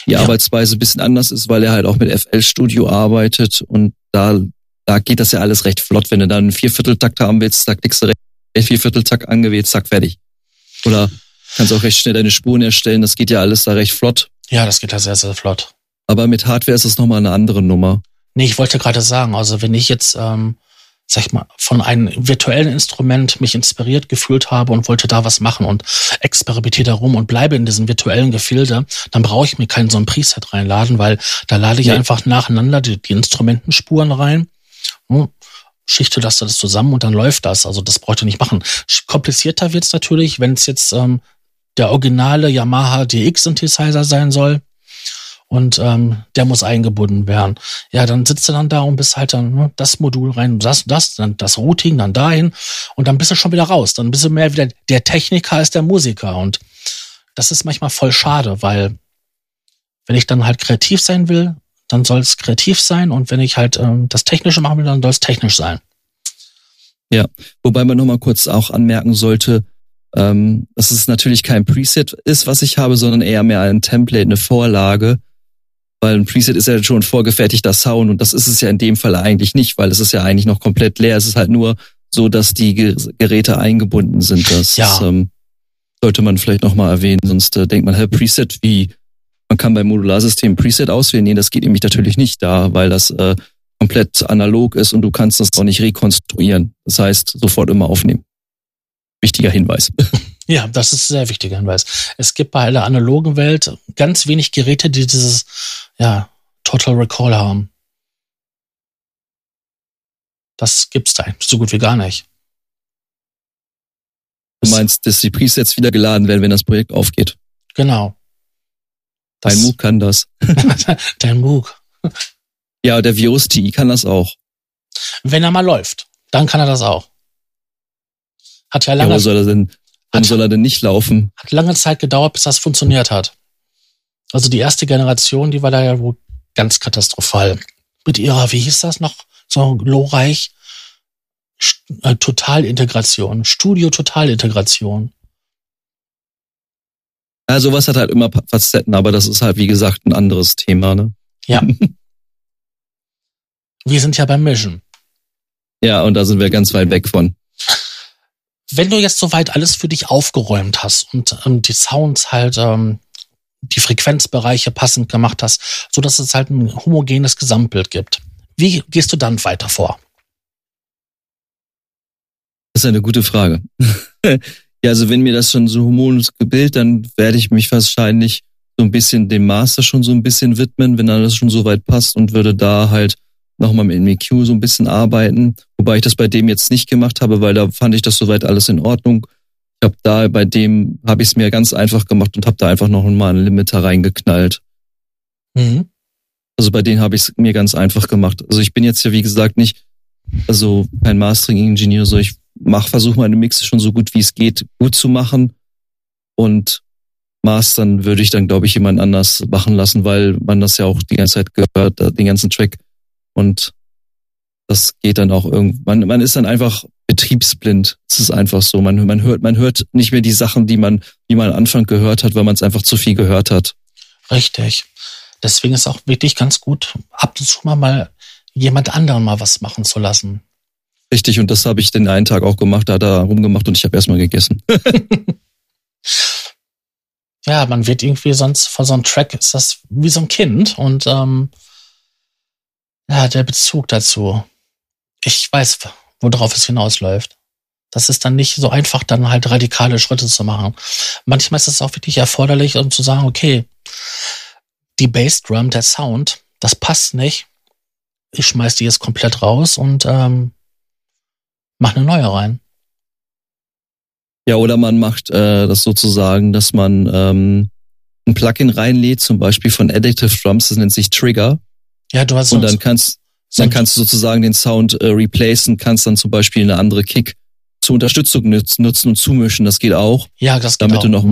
die ja. Arbeitsweise ein bisschen anders ist, weil er halt auch mit FL Studio arbeitet und da, da geht das ja alles recht flott. Wenn du dann einen Viervierteltakt haben willst, da klickst du recht Viervierteltakt angewählt, zack, fertig. Oder kannst auch recht schnell deine Spuren erstellen, das geht ja alles da recht flott. Ja, das geht ja sehr, sehr flott. Aber mit Hardware ist das nochmal eine andere Nummer. Nee, ich wollte gerade sagen, also wenn ich jetzt, ähm, sag ich mal, von einem virtuellen Instrument mich inspiriert gefühlt habe und wollte da was machen und experimentiere da rum und bleibe in diesem virtuellen Gefilde, dann brauche ich mir keinen so ein Preset reinladen, weil da lade ich nee. einfach nacheinander die, die Instrumentenspuren rein. Hm, schichte das alles zusammen und dann läuft das. Also das braucht ihr nicht machen. Komplizierter wird's natürlich, wenn es jetzt ähm, der originale Yamaha DX Synthesizer sein soll und ähm, der muss eingebunden werden. Ja, dann sitzt du dann da und bist halt dann ne, das Modul rein, das, das, dann das Routing, dann dahin und dann bist du schon wieder raus. Dann bist du mehr wieder der Techniker als der Musiker und das ist manchmal voll schade, weil wenn ich dann halt kreativ sein will, dann soll es kreativ sein und wenn ich halt ähm, das Technische machen will, dann soll es technisch sein. Ja, wobei man nochmal kurz auch anmerken sollte, ähm, dass es natürlich kein Preset ist, was ich habe, sondern eher mehr ein Template, eine Vorlage, weil ein Preset ist ja schon vorgefertigter Sound und das ist es ja in dem Fall eigentlich nicht, weil es ist ja eigentlich noch komplett leer. Es ist halt nur so, dass die Geräte eingebunden sind. Das ja. ähm, sollte man vielleicht nochmal erwähnen, sonst äh, denkt man, hey, Preset, wie man kann beim Modularsystem Preset auswählen. Nee, das geht nämlich natürlich nicht da, weil das äh, komplett analog ist und du kannst das auch nicht rekonstruieren. Das heißt, sofort immer aufnehmen. Wichtiger Hinweis. Ja, das ist ein sehr wichtiger Hinweis. Es gibt bei der analogen Welt ganz wenig Geräte, die dieses, ja, Total Recall haben. Das gibt's da so gut wie gar nicht. Du meinst, dass die Presets wieder geladen werden, wenn das Projekt aufgeht? Genau. Das Dein MOOC kann das. Dein MOOC. Ja, der Virus TI kann das auch. Wenn er mal läuft, dann kann er das auch. Hat ja lange. Ja, wo soll er denn, warum soll er denn nicht laufen? Hat lange Zeit gedauert, bis das funktioniert hat. Also die erste Generation, die war da ja wohl ganz katastrophal. Mit ihrer, wie hieß das noch, so glorreich, äh, Totalintegration, Studio-Totalintegration. Ja, sowas hat halt immer Facetten, aber das ist halt, wie gesagt, ein anderes Thema, ne? Ja. wir sind ja beim Mission. Ja, und da sind wir ganz weit weg von. Wenn du jetzt soweit alles für dich aufgeräumt hast und ähm, die Sounds halt ähm, die Frequenzbereiche passend gemacht hast, so dass es halt ein homogenes Gesamtbild gibt. Wie gehst du dann weiter vor? Das ist eine gute Frage. ja, also wenn mir das schon so homogenes Bild, dann werde ich mich wahrscheinlich so ein bisschen dem Master schon so ein bisschen widmen, wenn alles schon so weit passt und würde da halt nochmal mit MEQ so ein bisschen arbeiten. Wobei ich das bei dem jetzt nicht gemacht habe, weil da fand ich das soweit alles in Ordnung. Ich habe da bei dem habe ich es mir ganz einfach gemacht und habe da einfach noch mal einen Limiter reingeknallt. Mhm. Also bei denen habe ich es mir ganz einfach gemacht. Also ich bin jetzt ja wie gesagt nicht also kein Mastering-Ingenieur, so ich mach versuche meine Mix schon so gut wie es geht gut zu machen und Mastern würde ich dann glaube ich jemand anders machen lassen, weil man das ja auch die ganze Zeit gehört, den ganzen Track und das geht dann auch irgendwann. Man ist dann einfach betriebsblind. Es ist einfach so. Man, man hört, man hört nicht mehr die Sachen, die man, die man am Anfang gehört hat, weil man es einfach zu viel gehört hat. Richtig. Deswegen ist auch wirklich ganz gut, ab und zu mal, mal jemand anderen mal was machen zu lassen. Richtig, und das habe ich den einen Tag auch gemacht, da hat er rumgemacht und ich habe erstmal gegessen. ja, man wird irgendwie sonst vor so einem Track ist das wie so ein Kind und ähm, ja, der Bezug dazu ich weiß, worauf es hinausläuft. Das ist dann nicht so einfach, dann halt radikale Schritte zu machen. Manchmal ist es auch wirklich erforderlich, um zu sagen, okay, die Bassdrum, der Sound, das passt nicht. Ich schmeiß die jetzt komplett raus und ähm, mach eine neue rein. Ja, oder man macht äh, das sozusagen, dass man ähm, ein Plugin reinlädt, zum Beispiel von Additive Drums, das nennt sich Trigger. Ja, du hast und dann kannst, dann kannst du sozusagen den Sound äh, replacen, kannst dann zum Beispiel eine andere Kick zur Unterstützung nutzen, und zumischen. Das geht auch. Ja, das geht damit auch. du noch,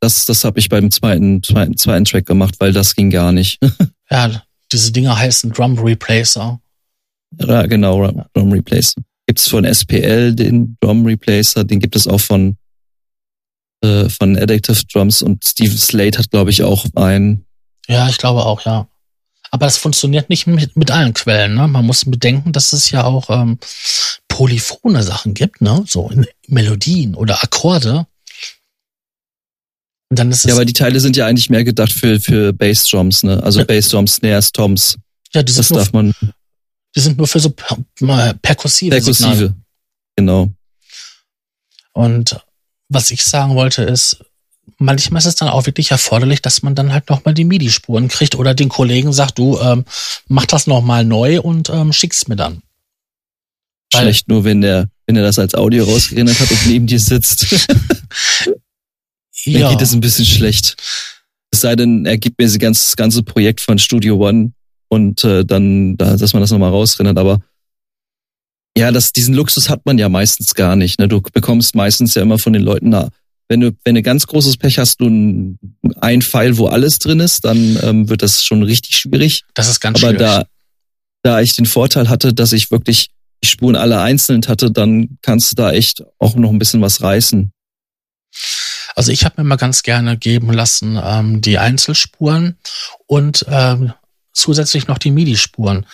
das, das habe ich beim zweiten, zweiten, zweiten Track gemacht, weil das ging gar nicht. ja, diese Dinger heißen Drum Replacer. Ja, genau, Drum Replacer. Gibt's von SPL den Drum Replacer, den gibt es auch von äh, von Addictive Drums und Steven Slate hat, glaube ich, auch einen. Ja, ich glaube auch, ja. Aber das funktioniert nicht mit, mit allen Quellen. Ne? Man muss bedenken, dass es ja auch ähm, polyphone Sachen gibt, ne? so Melodien oder Akkorde. Und dann ist ja, aber die Teile sind ja eigentlich mehr gedacht für für Bassdrums, ne? Also ja. Bassdrums, Snares, Toms. Ja, die sind das nur, darf man. Die sind nur für so per, perkussive. Perkussive, Signale. genau. Und was ich sagen wollte ist, manchmal ist es dann auch wirklich erforderlich, dass man dann halt nochmal die MIDI-Spuren kriegt oder den Kollegen sagt, du ähm, mach das nochmal neu und ähm, schick's mir dann. Schlecht nur, wenn der, wenn er das als Audio rausgerendert hat und neben dir sitzt. ja. Dann geht es ein bisschen schlecht. Es sei denn, er gibt mir das ganze, das ganze Projekt von Studio One und äh, dann, dass man das nochmal rausrendert, aber ja, das, diesen Luxus hat man ja meistens gar nicht. Ne? Du bekommst meistens ja immer von den Leuten, na, wenn du, wenn du ganz großes Pech hast, du ein, ein Pfeil, wo alles drin ist, dann ähm, wird das schon richtig schwierig. Das ist ganz Aber schwierig. da, da ich den Vorteil hatte, dass ich wirklich die Spuren alle einzeln hatte, dann kannst du da echt auch noch ein bisschen was reißen. Also ich habe mir mal ganz gerne geben lassen ähm, die Einzelspuren und ähm, zusätzlich noch die MIDI-Spuren.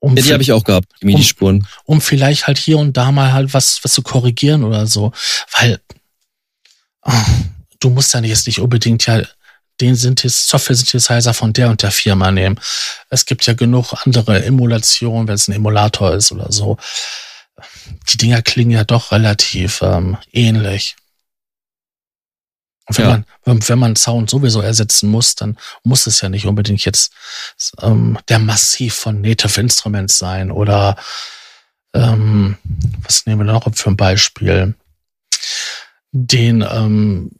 Um ja, die habe ich auch gehabt, die MIDI-Spuren. Um, um vielleicht halt hier und da mal halt was, was zu korrigieren oder so. Weil du musst ja jetzt nicht unbedingt ja den Software-Synthesizer von der und der Firma nehmen. Es gibt ja genug andere Emulationen, wenn es ein Emulator ist oder so. Die Dinger klingen ja doch relativ ähm, ähnlich. Und wenn, ja. man, wenn man Sound sowieso ersetzen muss, dann muss es ja nicht unbedingt jetzt ähm, der Massiv von Native Instruments sein oder ähm, was nehmen wir noch für ein Beispiel? Den, ähm,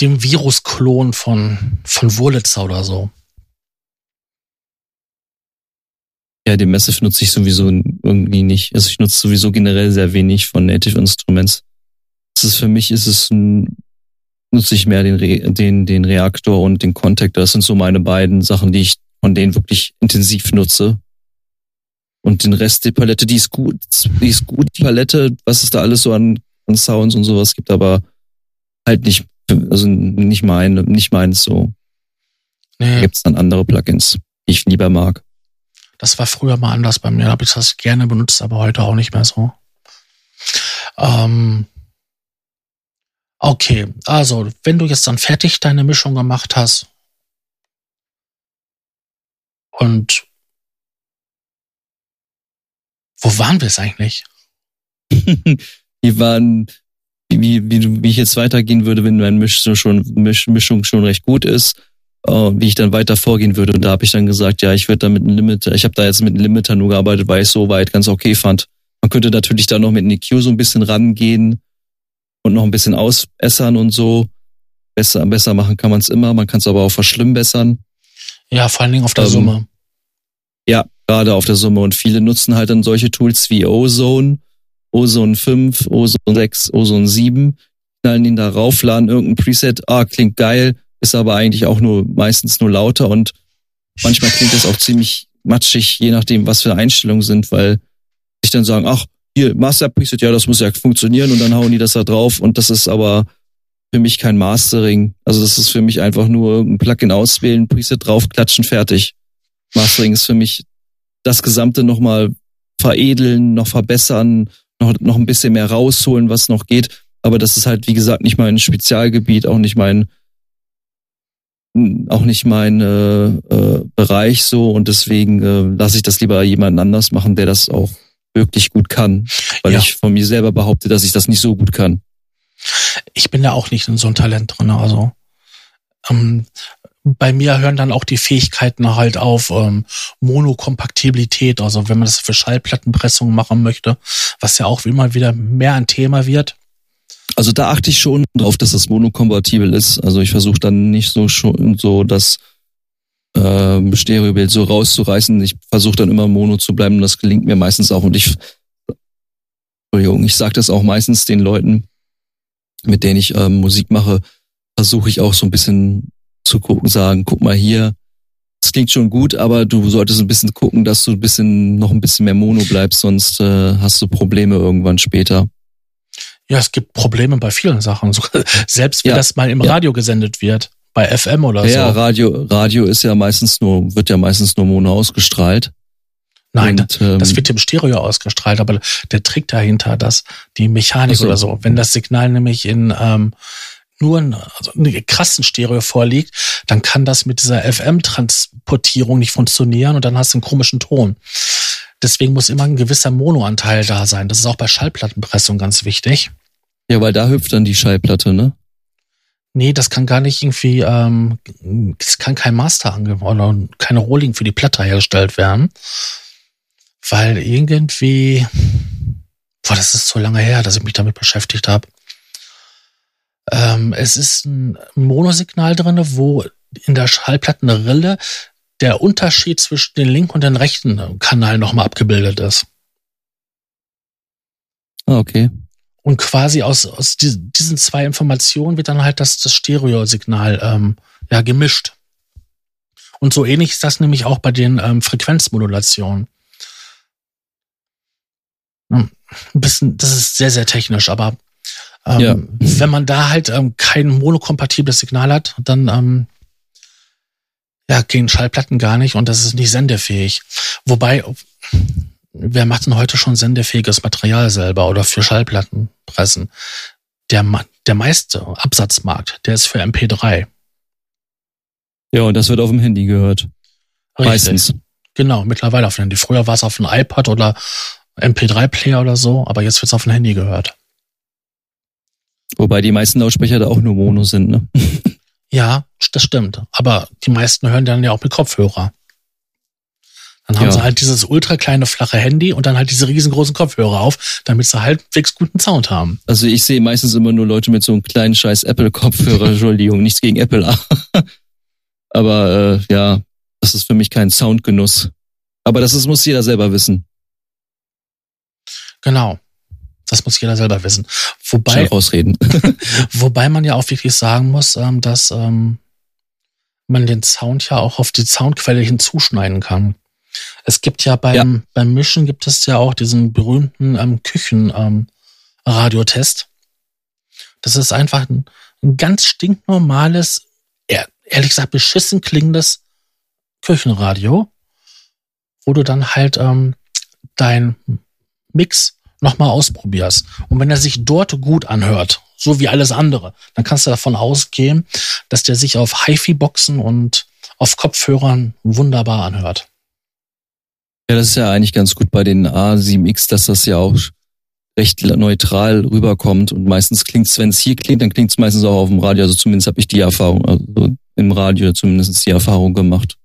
dem Virusklon von, von Wurlitzer oder so. Ja, den Massive nutze ich sowieso irgendwie nicht. Also ich nutze sowieso generell sehr wenig von Native Instruments. Das ist für mich ist es ein nutze ich mehr den, Re den, den Reaktor und den Contactor. Das sind so meine beiden Sachen, die ich von denen wirklich intensiv nutze. Und den Rest der Palette, die ist gut, die ist gut, die Palette, was es da alles so an, an Sounds und sowas gibt, aber halt nicht, also nicht meine, nicht meins so. Nee. Da gibt's dann andere Plugins, die ich lieber mag. Das war früher mal anders bei mir, da habe ich das gerne benutzt, aber heute auch nicht mehr so. Ähm, Okay, also wenn du jetzt dann fertig deine Mischung gemacht hast und wo waren wir es eigentlich? wir waren, wie, wie, wie ich jetzt weitergehen würde, wenn meine Mischung schon, Misch, Mischung schon recht gut ist, uh, wie ich dann weiter vorgehen würde. Und da habe ich dann gesagt, ja, ich würde da mit einem Limiter, ich habe da jetzt mit einem Limiter nur gearbeitet, weil ich so weit ganz okay fand. Man könnte natürlich da noch mit einem EQ so ein bisschen rangehen, und noch ein bisschen ausbessern und so. Besser, besser machen kann man es immer, man kann es aber auch verschlimmbessern. Ja, vor allen Dingen auf der ähm, Summe. Ja, gerade auf der Summe. Und viele nutzen halt dann solche Tools wie Ozone, Ozone 5, Ozone 6, Ozone 7, knallen ihn da rauf, laden irgendein Preset, ah, klingt geil, ist aber eigentlich auch nur meistens nur lauter und manchmal klingt das auch ziemlich matschig, je nachdem, was für Einstellungen sind, weil ich dann sagen, ach, hier, Master Preset, ja, das muss ja funktionieren und dann hauen die das da drauf und das ist aber für mich kein Mastering. Also das ist für mich einfach nur ein Plugin auswählen, Preset draufklatschen, fertig. Mastering ist für mich das Gesamte nochmal veredeln, noch verbessern, noch, noch ein bisschen mehr rausholen, was noch geht. Aber das ist halt, wie gesagt, nicht mein Spezialgebiet, auch nicht mein, auch nicht mein äh, äh, Bereich so und deswegen äh, lasse ich das lieber jemand anders machen, der das auch wirklich gut kann, weil ja. ich von mir selber behaupte, dass ich das nicht so gut kann. Ich bin da auch nicht in so ein Talent drin, also ähm, bei mir hören dann auch die Fähigkeiten halt auf ähm, Monokompatibilität, also wenn man das für Schallplattenpressungen machen möchte, was ja auch immer wieder mehr ein Thema wird. Also da achte ich schon drauf, dass das monokompatibel ist. Also ich versuche dann nicht so schon so das äh, Stereobild so rauszureißen. Ich versuche dann immer mono zu bleiben. Das gelingt mir meistens auch. Und ich, Entschuldigung, ich sage das auch meistens den Leuten, mit denen ich ähm, Musik mache, versuche ich auch so ein bisschen zu gucken, sagen, guck mal hier, es klingt schon gut, aber du solltest ein bisschen gucken, dass du ein bisschen noch ein bisschen mehr Mono bleibst, sonst äh, hast du Probleme irgendwann später. Ja, es gibt Probleme bei vielen Sachen. Selbst wenn ja. das mal im ja. Radio gesendet wird, bei FM oder ja, so. Ja, Radio, Radio ist ja meistens nur, wird ja meistens nur Mono ausgestrahlt. Nein, und, ähm, das wird im Stereo ausgestrahlt, aber der Trick dahinter, dass die Mechanik so. oder so, wenn das Signal nämlich in ähm, nur ein, also eine krassen Stereo vorliegt, dann kann das mit dieser FM-Transportierung nicht funktionieren und dann hast du einen komischen Ton. Deswegen muss immer ein gewisser Monoanteil da sein. Das ist auch bei Schallplattenpressung ganz wichtig. Ja, weil da hüpft dann die Schallplatte, ne? Nee, das kann gar nicht irgendwie, ähm, es kann kein Master oder keine Rolling für die Platte hergestellt werden. Weil irgendwie, boah, das ist so lange her, dass ich mich damit beschäftigt habe. Ähm, es ist ein Monosignal drinne, wo in der Schallplattenrille der Unterschied zwischen den linken und den rechten Kanal nochmal abgebildet ist. Ah, okay. Und quasi aus, aus diesen zwei Informationen wird dann halt das, das Stereosignal ähm, ja, gemischt. Und so ähnlich ist das nämlich auch bei den ähm, Frequenzmodulationen. Hm, ein bisschen, das ist sehr, sehr technisch, aber ähm, ja. wenn man da halt ähm, kein monokompatibles Signal hat, dann ähm, ja, gehen Schallplatten gar nicht und das ist nicht sendefähig. Wobei, wer macht denn heute schon sendefähiges Material selber oder für Schallplatten pressen? Der, der meiste Absatzmarkt, der ist für MP3. Ja, und das wird auf dem Handy gehört. Richtig. Meistens. Genau, mittlerweile auf dem Handy. Früher war es auf dem iPad oder MP3-Player oder so, aber jetzt wird es auf dem Handy gehört. Wobei die meisten Lautsprecher da auch nur Mono sind, ne? Ja, das stimmt. Aber die meisten hören dann ja auch mit Kopfhörer. Dann haben ja. sie halt dieses ultra kleine flache Handy und dann halt diese riesengroßen Kopfhörer auf, damit sie halbwegs guten Sound haben. Also ich sehe meistens immer nur Leute mit so einem kleinen scheiß Apple-Kopfhörer, Entschuldigung, nichts gegen Apple. Aber äh, ja, das ist für mich kein Soundgenuss. Aber das ist, muss jeder selber wissen. Genau. Das muss jeder selber wissen. Wobei, ausreden. wobei man ja auch wirklich sagen muss, ähm, dass ähm, man den Sound ja auch auf die Soundquelle hinzuschneiden kann. Es gibt ja beim, ja. beim Mischen gibt es ja auch diesen berühmten ähm, Küchenradiotest. Ähm, das ist einfach ein, ein ganz stinknormales, ehrlich gesagt beschissen klingendes Küchenradio, wo du dann halt ähm, dein Mix nochmal ausprobierst. Und wenn er sich dort gut anhört, so wie alles andere, dann kannst du davon ausgehen, dass der sich auf HiFi-Boxen und auf Kopfhörern wunderbar anhört. Ja, das ist ja eigentlich ganz gut bei den A7X, dass das ja auch recht neutral rüberkommt und meistens klingt es, wenn es hier klingt, dann klingt es meistens auch auf dem Radio. Also zumindest habe ich die Erfahrung, also im Radio zumindest die Erfahrung gemacht.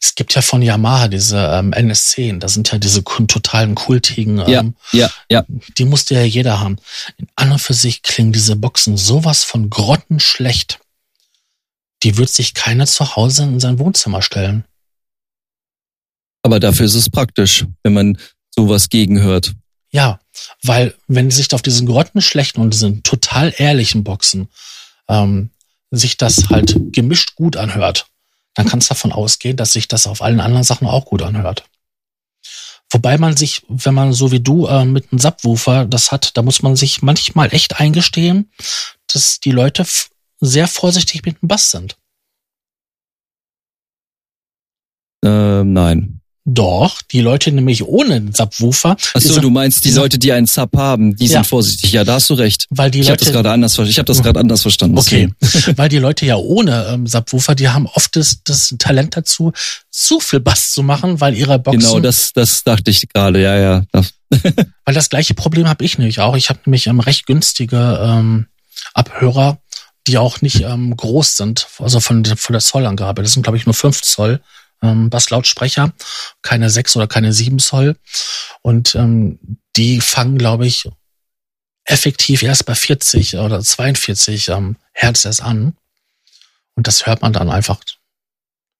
Es gibt ja von Yamaha diese ähm, NS10, das sind ja diese totalen kultigen. Ähm, ja, ja, ja. Die musste ja jeder haben. In an und für sich klingen diese Boxen sowas von grottenschlecht. Die wird sich keiner zu Hause in sein Wohnzimmer stellen. Aber dafür ist es praktisch, wenn man sowas gegenhört. Ja, weil wenn sich auf diesen grottenschlechten und diesen total ehrlichen Boxen ähm, sich das halt gemischt gut anhört, dann kannst du davon ausgehen, dass sich das auf allen anderen Sachen auch gut anhört. Wobei man sich, wenn man so wie du äh, mit einem Subwoofer das hat, da muss man sich manchmal echt eingestehen, dass die Leute sehr vorsichtig mit dem Bass sind. Ähm, nein. Doch, die Leute nämlich ohne Subwoofer. Achso, du meinst die Leute, die einen Sub haben, die ja. sind vorsichtig. Ja, da hast du recht. Weil die ich habe das gerade anders, ich habe das gerade anders verstanden. Okay, weil die Leute ja ohne ähm, Subwoofer, die haben oft das, das Talent dazu, zu viel Bass zu machen, weil ihre Boxen. Genau, das, das dachte ich gerade. Ja, ja. weil das gleiche Problem habe ich nämlich auch. Ich habe nämlich ähm, recht günstige ähm, Abhörer, die auch nicht ähm, groß sind, also von, von der Zollangabe. Das sind glaube ich nur fünf Zoll ähm, Basslautsprecher, keine sechs oder keine sieben Zoll. Und ähm, die fangen, glaube ich, effektiv erst bei 40 oder 42 ähm, Hertz erst an. Und das hört man dann einfach.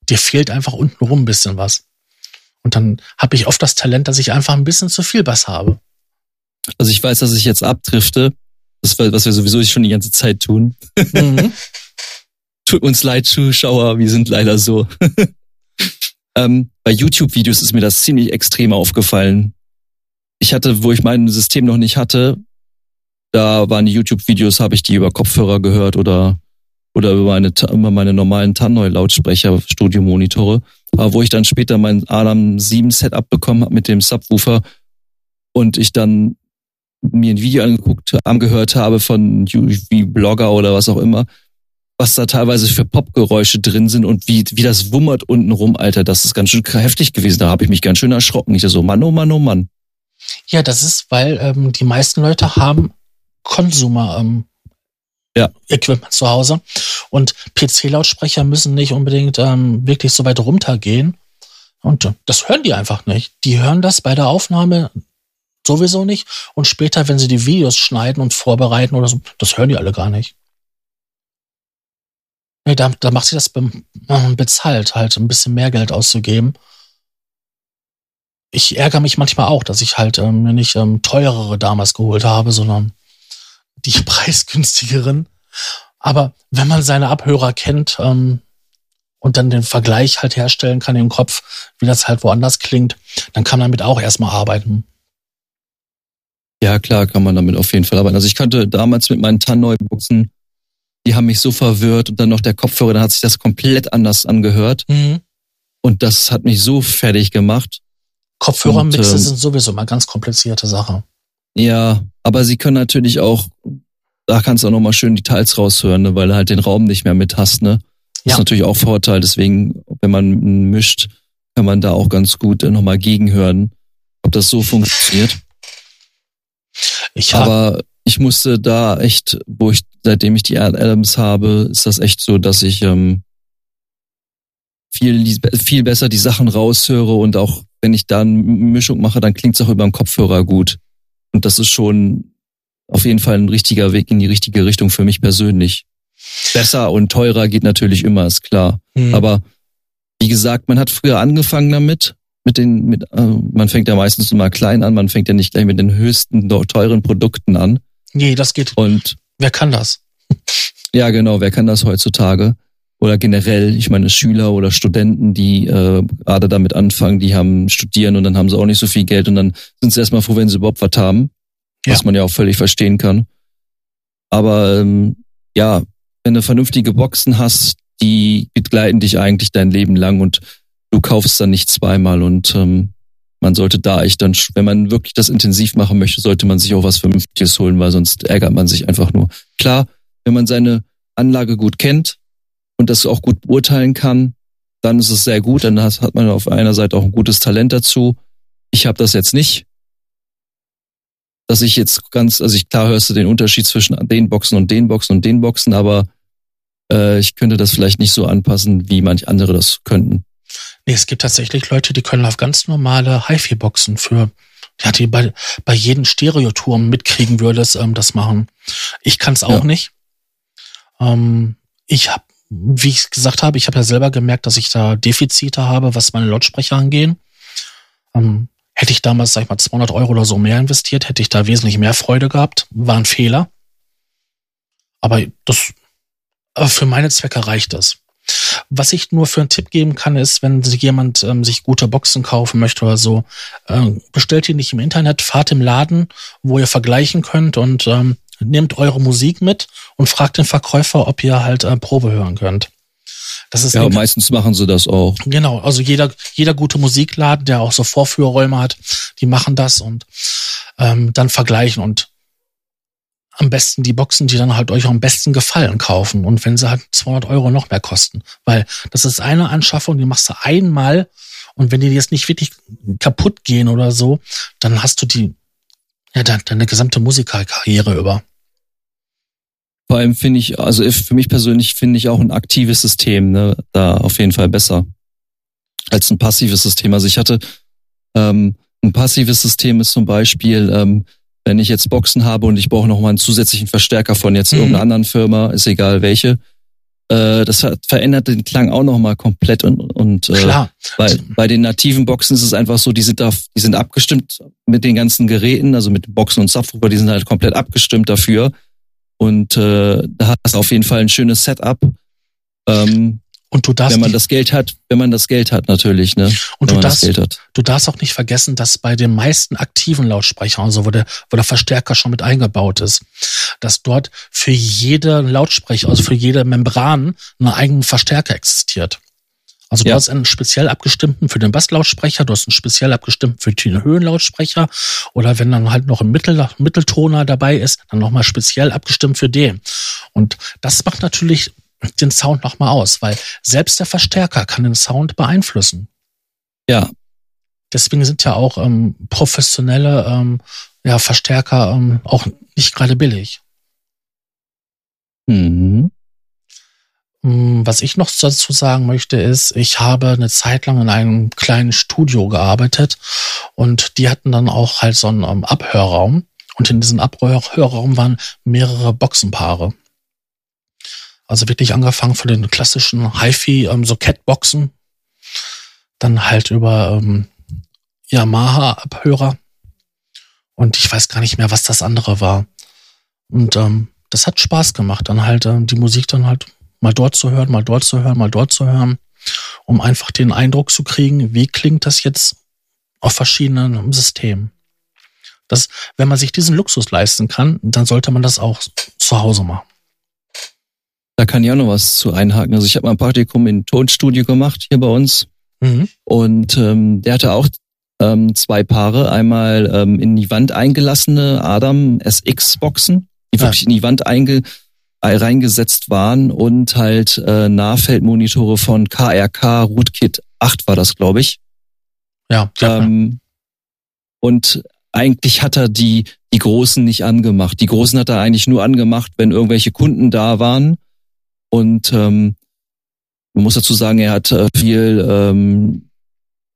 Dir fehlt einfach untenrum ein bisschen was. Und dann habe ich oft das Talent, dass ich einfach ein bisschen zu viel Bass habe. Also ich weiß, dass ich jetzt abdrifte. Das, was wir sowieso schon die ganze Zeit tun. Mhm. Tut uns leid, Zuschauer, wir sind leider so. ähm, bei YouTube-Videos ist mir das ziemlich extrem aufgefallen. Ich hatte, wo ich mein System noch nicht hatte, da waren die YouTube-Videos, habe ich die über Kopfhörer gehört oder oder über meine, über meine normalen Tannoy-Lautsprecher, Studiomonitore. Aber wo ich dann später mein Adam 7 Setup bekommen habe mit dem Subwoofer und ich dann mir ein Video angeguckt, angehört habe von wie Blogger oder was auch immer, was da teilweise für Popgeräusche drin sind und wie, wie das wummert unten rum, Alter, das ist ganz schön heftig gewesen. Da habe ich mich ganz schön erschrocken. Ich so, Mann, oh Mann, oh Mann. Ja, das ist, weil ähm, die meisten Leute haben Consumer ähm, ja. Equipment zu Hause. Und PC-Lautsprecher müssen nicht unbedingt ähm, wirklich so weit runtergehen. Und äh, das hören die einfach nicht. Die hören das bei der Aufnahme sowieso nicht. Und später, wenn sie die Videos schneiden und vorbereiten oder so, das hören die alle gar nicht. Nee, da, da macht sie das be äh, bezahlt, halt ein bisschen mehr Geld auszugeben. Ich ärgere mich manchmal auch, dass ich halt ähm, mir nicht ähm, teurere damals geholt habe, sondern die preisgünstigeren. Aber wenn man seine Abhörer kennt ähm, und dann den Vergleich halt herstellen kann im Kopf, wie das halt woanders klingt, dann kann man damit auch erstmal arbeiten. Ja, klar, kann man damit auf jeden Fall arbeiten. Also ich kannte damals mit meinen Tannoy-Buchsen, die haben mich so verwirrt und dann noch der Kopfhörer, dann hat sich das komplett anders angehört. Mhm. Und das hat mich so fertig gemacht. Kopfhörermixe ähm, sind sowieso mal ganz komplizierte Sache. Ja, aber sie können natürlich auch, da kannst du auch nochmal schön Details raushören, ne, weil du halt den Raum nicht mehr mit hast, ne? Das ja. ist natürlich auch Vorteil. Deswegen, wenn man mischt, kann man da auch ganz gut nochmal gegenhören, ob das so funktioniert. Ich aber ich musste da echt, wo ich, seitdem ich die Adams habe, ist das echt so, dass ich ähm, viel, viel besser die Sachen raushöre und auch wenn ich da eine Mischung mache, dann klingt es auch über dem Kopfhörer gut. Und das ist schon auf jeden Fall ein richtiger Weg in die richtige Richtung für mich persönlich. Besser und teurer geht natürlich immer, ist klar. Mhm. Aber wie gesagt, man hat früher angefangen damit, mit den, mit, äh, man fängt ja meistens immer klein an, man fängt ja nicht gleich mit den höchsten, teuren Produkten an. Nee, das geht. Und wer kann das? ja, genau, wer kann das heutzutage? Oder generell, ich meine, Schüler oder Studenten, die äh, gerade damit anfangen, die haben studieren und dann haben sie auch nicht so viel Geld und dann sind sie erstmal froh, wenn sie überhaupt was haben. Ja. Was man ja auch völlig verstehen kann. Aber ähm, ja, wenn du vernünftige Boxen hast, die begleiten dich eigentlich dein Leben lang und du kaufst dann nicht zweimal und ähm, man sollte da echt dann, wenn man wirklich das intensiv machen möchte, sollte man sich auch was Vernünftiges holen, weil sonst ärgert man sich einfach nur. Klar, wenn man seine Anlage gut kennt und das auch gut beurteilen kann, dann ist es sehr gut. Dann hat man auf einer Seite auch ein gutes Talent dazu. Ich habe das jetzt nicht. Dass ich jetzt ganz, also ich klar hörst du den Unterschied zwischen den Boxen und den Boxen und den Boxen, aber äh, ich könnte das vielleicht nicht so anpassen, wie manch andere das könnten. Nee, es gibt tatsächlich Leute, die können auf ganz normale HiFi-Boxen für, ja, die bei, bei jedem Stereoturm mitkriegen würdest, ähm, das machen. Ich kann es auch ja. nicht. Ähm, ich habe, wie ich gesagt habe, ich habe ja selber gemerkt, dass ich da Defizite habe, was meine Lautsprecher angehen. Ähm, hätte ich damals, sag ich mal, 200 Euro oder so mehr investiert, hätte ich da wesentlich mehr Freude gehabt. War ein Fehler. Aber das, aber für meine Zwecke reicht das. Was ich nur für einen Tipp geben kann, ist, wenn jemand ähm, sich gute Boxen kaufen möchte oder so, äh, bestellt die nicht im Internet, fahrt im Laden, wo ihr vergleichen könnt und ähm, nehmt eure Musik mit und fragt den Verkäufer, ob ihr halt äh, Probe hören könnt. Das ist ja, meistens machen sie das auch. Genau, also jeder, jeder gute Musikladen, der auch so Vorführräume hat, die machen das und ähm, dann vergleichen und am besten die Boxen, die dann halt euch am besten gefallen, kaufen. Und wenn sie halt 200 Euro noch mehr kosten. Weil das ist eine Anschaffung, die machst du einmal. Und wenn die jetzt nicht wirklich kaputt gehen oder so, dann hast du die, ja, deine gesamte Musikerkarriere über. Vor allem finde ich, also für mich persönlich finde ich auch ein aktives System ne, da auf jeden Fall besser als ein passives System. Also ich hatte ähm, ein passives System ist zum Beispiel, ähm, wenn ich jetzt Boxen habe und ich brauche noch mal einen zusätzlichen Verstärker von jetzt Mhm. irgendeiner anderen Firma, ist egal welche, äh, das ver verändert den Klang auch noch mal komplett und, und äh, Klar. bei, bei den nativen Boxen ist es einfach so, die sind da, die sind abgestimmt mit den ganzen Geräten, also mit Boxen und Subwoofer, die sind halt komplett abgestimmt dafür. Und äh, da hast du auf jeden Fall ein schönes Setup. Ähm, Und du darfst, wenn man das Geld hat, wenn man das Geld hat natürlich, ne? und wenn du darfst, du darfst auch nicht vergessen, dass bei den meisten aktiven Lautsprechern, also wo der, wo der Verstärker schon mit eingebaut ist, dass dort für jede Lautsprecher, also für jede Membran, einen eigenen Verstärker existiert. Also du Ja. hast einen speziell abgestimmten für den Basslautsprecher, du hast einen speziell abgestimmten für den Höhenlautsprecher oder wenn dann halt noch ein Mittel, Mitteltoner dabei ist, dann nochmal speziell abgestimmt für den. Und das macht natürlich den Sound nochmal aus, weil selbst der Verstärker kann den Sound beeinflussen. Ja, Deswegen sind ja auch ähm, professionelle ähm, ja, Verstärker ähm, auch nicht gerade billig. mhm. Mm, Was ich noch dazu sagen möchte, ist, ich habe eine Zeit lang in einem kleinen Studio gearbeitet und die hatten dann auch halt so einen ähm, Abhörraum und in diesem Abhörraum waren mehrere Boxenpaare. Also wirklich angefangen von den klassischen HiFi, ähm, so Catboxen, dann halt über ähm, Yamaha-Abhörer und ich weiß gar nicht mehr, was das andere war. Und ähm, das hat Spaß gemacht, dann halt ähm, die Musik dann halt mal dort zu hören, mal dort zu hören, mal dort zu hören, um einfach den Eindruck zu kriegen, wie klingt das jetzt auf verschiedenen Systemen. Das, wenn man sich diesen Luxus leisten kann, dann sollte man das auch zu Hause machen. Da kann ich auch noch was zu einhaken. Also ich habe mal ein Praktikum in Tonstudio gemacht hier bei uns Mhm. und ähm, der hatte auch ähm, zwei Paare. Einmal ähm, in die Wand eingelassene Adam SX Boxen, die Ja. wirklich in die Wand einge äh, reingesetzt waren und halt äh, Nahfeldmonitore von KRK Rootkit 8 war das, glaube ich. Ja, ja. Ähm, und eigentlich hat er die, die Großen nicht angemacht. Die Großen hat er eigentlich nur angemacht, wenn irgendwelche Kunden da waren. Und ähm, man muss dazu sagen, er hat äh, viel ähm,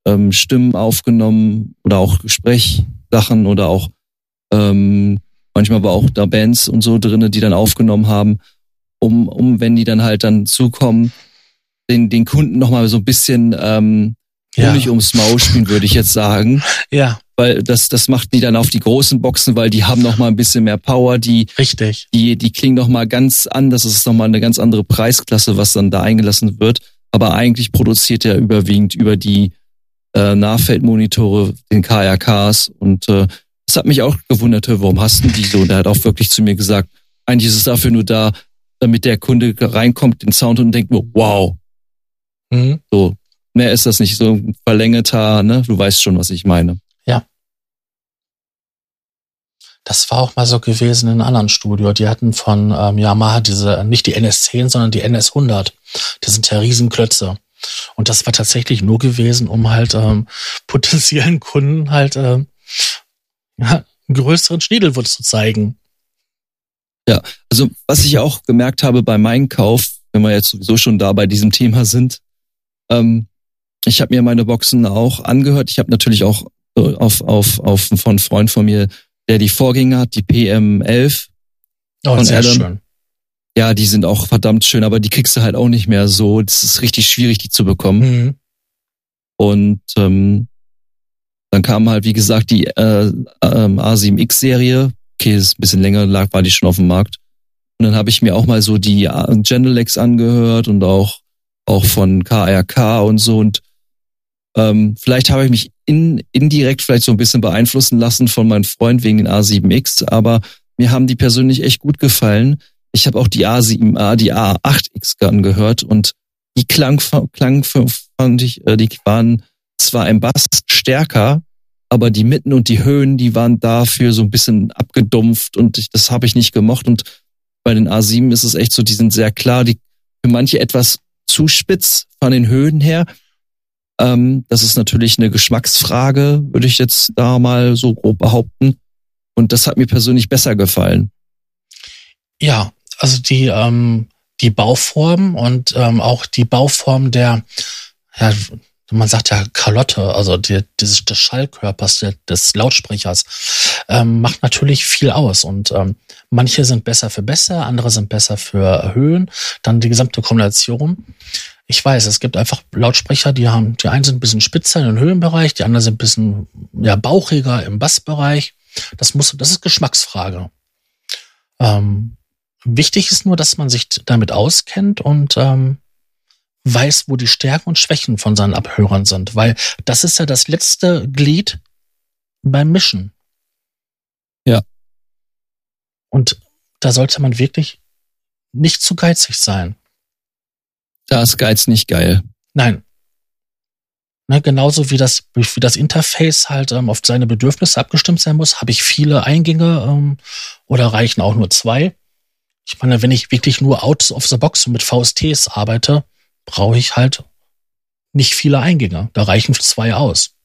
ähm, Stimmen aufgenommen oder auch Gesprächssachen oder auch ähm, manchmal war auch da Bands und so drinne, die dann aufgenommen haben, um, um wenn die dann halt dann zukommen, den, den Kunden nochmal so ein bisschen ähm, ja. Honig ums Maul spielen, würde ich jetzt sagen. ja, Weil das, das macht die dann auf die großen Boxen, weil die haben noch mal ein bisschen mehr Power, die, richtig. die, die klingen noch mal ganz anders. Das ist noch mal eine ganz andere Preisklasse, was dann da eingelassen wird. Aber eigentlich produziert er überwiegend über die äh, Nahfeldmonitore, den KRKs. Und äh, das hat mich auch gewundert, warum hast du die so? Und er hat auch wirklich zu mir gesagt, eigentlich ist es dafür nur da, damit der Kunde reinkommt, den Sound und denkt, wow, Mhm. so, mehr ist das nicht. So ein verlängerter, ne? Du weißt schon, was ich meine. Das war auch mal so gewesen in einem anderen Studio. Die hatten von ähm, Yamaha diese, nicht die NS10, sondern die NS100. Das sind ja Riesenklötze. Und das war tatsächlich nur gewesen, um halt ähm, potenziellen Kunden halt ähm, ja, einen größeren Schniedelwurz zu zeigen. Also, was ich auch gemerkt habe bei meinem Kauf, wenn wir jetzt sowieso schon da bei diesem Thema sind, ähm, ich habe mir meine Boxen auch angehört. Ich habe natürlich auch äh, auf, auf, auf von Freund von mir, der die Vorgänger hat, die PM11. Oh, Von sehr Adam. schön. Ja, die sind auch verdammt schön, aber die kriegst du halt auch nicht mehr so. Das ist richtig schwierig, die zu bekommen. Mhm. Und ähm, dann kam halt, wie gesagt, die äh, ähm, A7X-Serie. Okay, ist ein bisschen länger, lag, war die schon auf dem Markt. Und dann habe ich mir auch mal so die äh, Genelex angehört und auch, auch von KRK und so. Und ähm, vielleicht habe ich mich in, indirekt vielleicht so ein bisschen beeinflussen lassen von meinem Freund wegen den A7X, aber mir haben die persönlich echt gut gefallen. Ich habe auch die A7A, die A8X angehört und die klang, klang fand ich, äh, die waren zwar im Bass stärker, aber die Mitten und die Höhen, die waren dafür so ein bisschen abgedumpft und ich, das habe ich nicht gemocht. Und bei den A7 ist es echt so, die sind sehr klar, die für manche etwas zu spitz von den Höhen her. Ähm, das ist natürlich eine Geschmacksfrage, würde ich jetzt da mal so grob behaupten. Und das hat mir persönlich besser gefallen. Ja, also die, ähm, die Bauform und ähm, auch die Bauform der, ja, man sagt ja Kalotte, also die, dieses, des Schallkörpers, des Lautsprechers, ähm, macht natürlich viel aus. Und ähm, manche sind besser für besser, andere sind besser für Höhen, dann die gesamte Kombination. Ich weiß, es gibt einfach Lautsprecher, die haben, die einen sind ein bisschen spitzer im Höhenbereich, die anderen sind ein bisschen ja, bauchiger im Bassbereich. Das muss, das ist Geschmacksfrage. Ähm, wichtig ist nur, dass man sich damit auskennt und ähm, weiß, wo die Stärken und Schwächen von seinen Abhörern sind, weil das ist ja das letzte Glied beim Mischen. Ja. Und da sollte man wirklich nicht zu geizig sein. Da ist Geiz nicht geil. Nein. Ne, genauso wie das, wie das Interface halt ähm, auf seine Bedürfnisse abgestimmt sein muss, habe ich viele Eingänge ähm, oder reichen auch nur zwei. Ich meine, wenn ich wirklich nur out of the box mit VSTs arbeite, brauche ich halt nicht viele Eingänge. Da reichen zwei aus.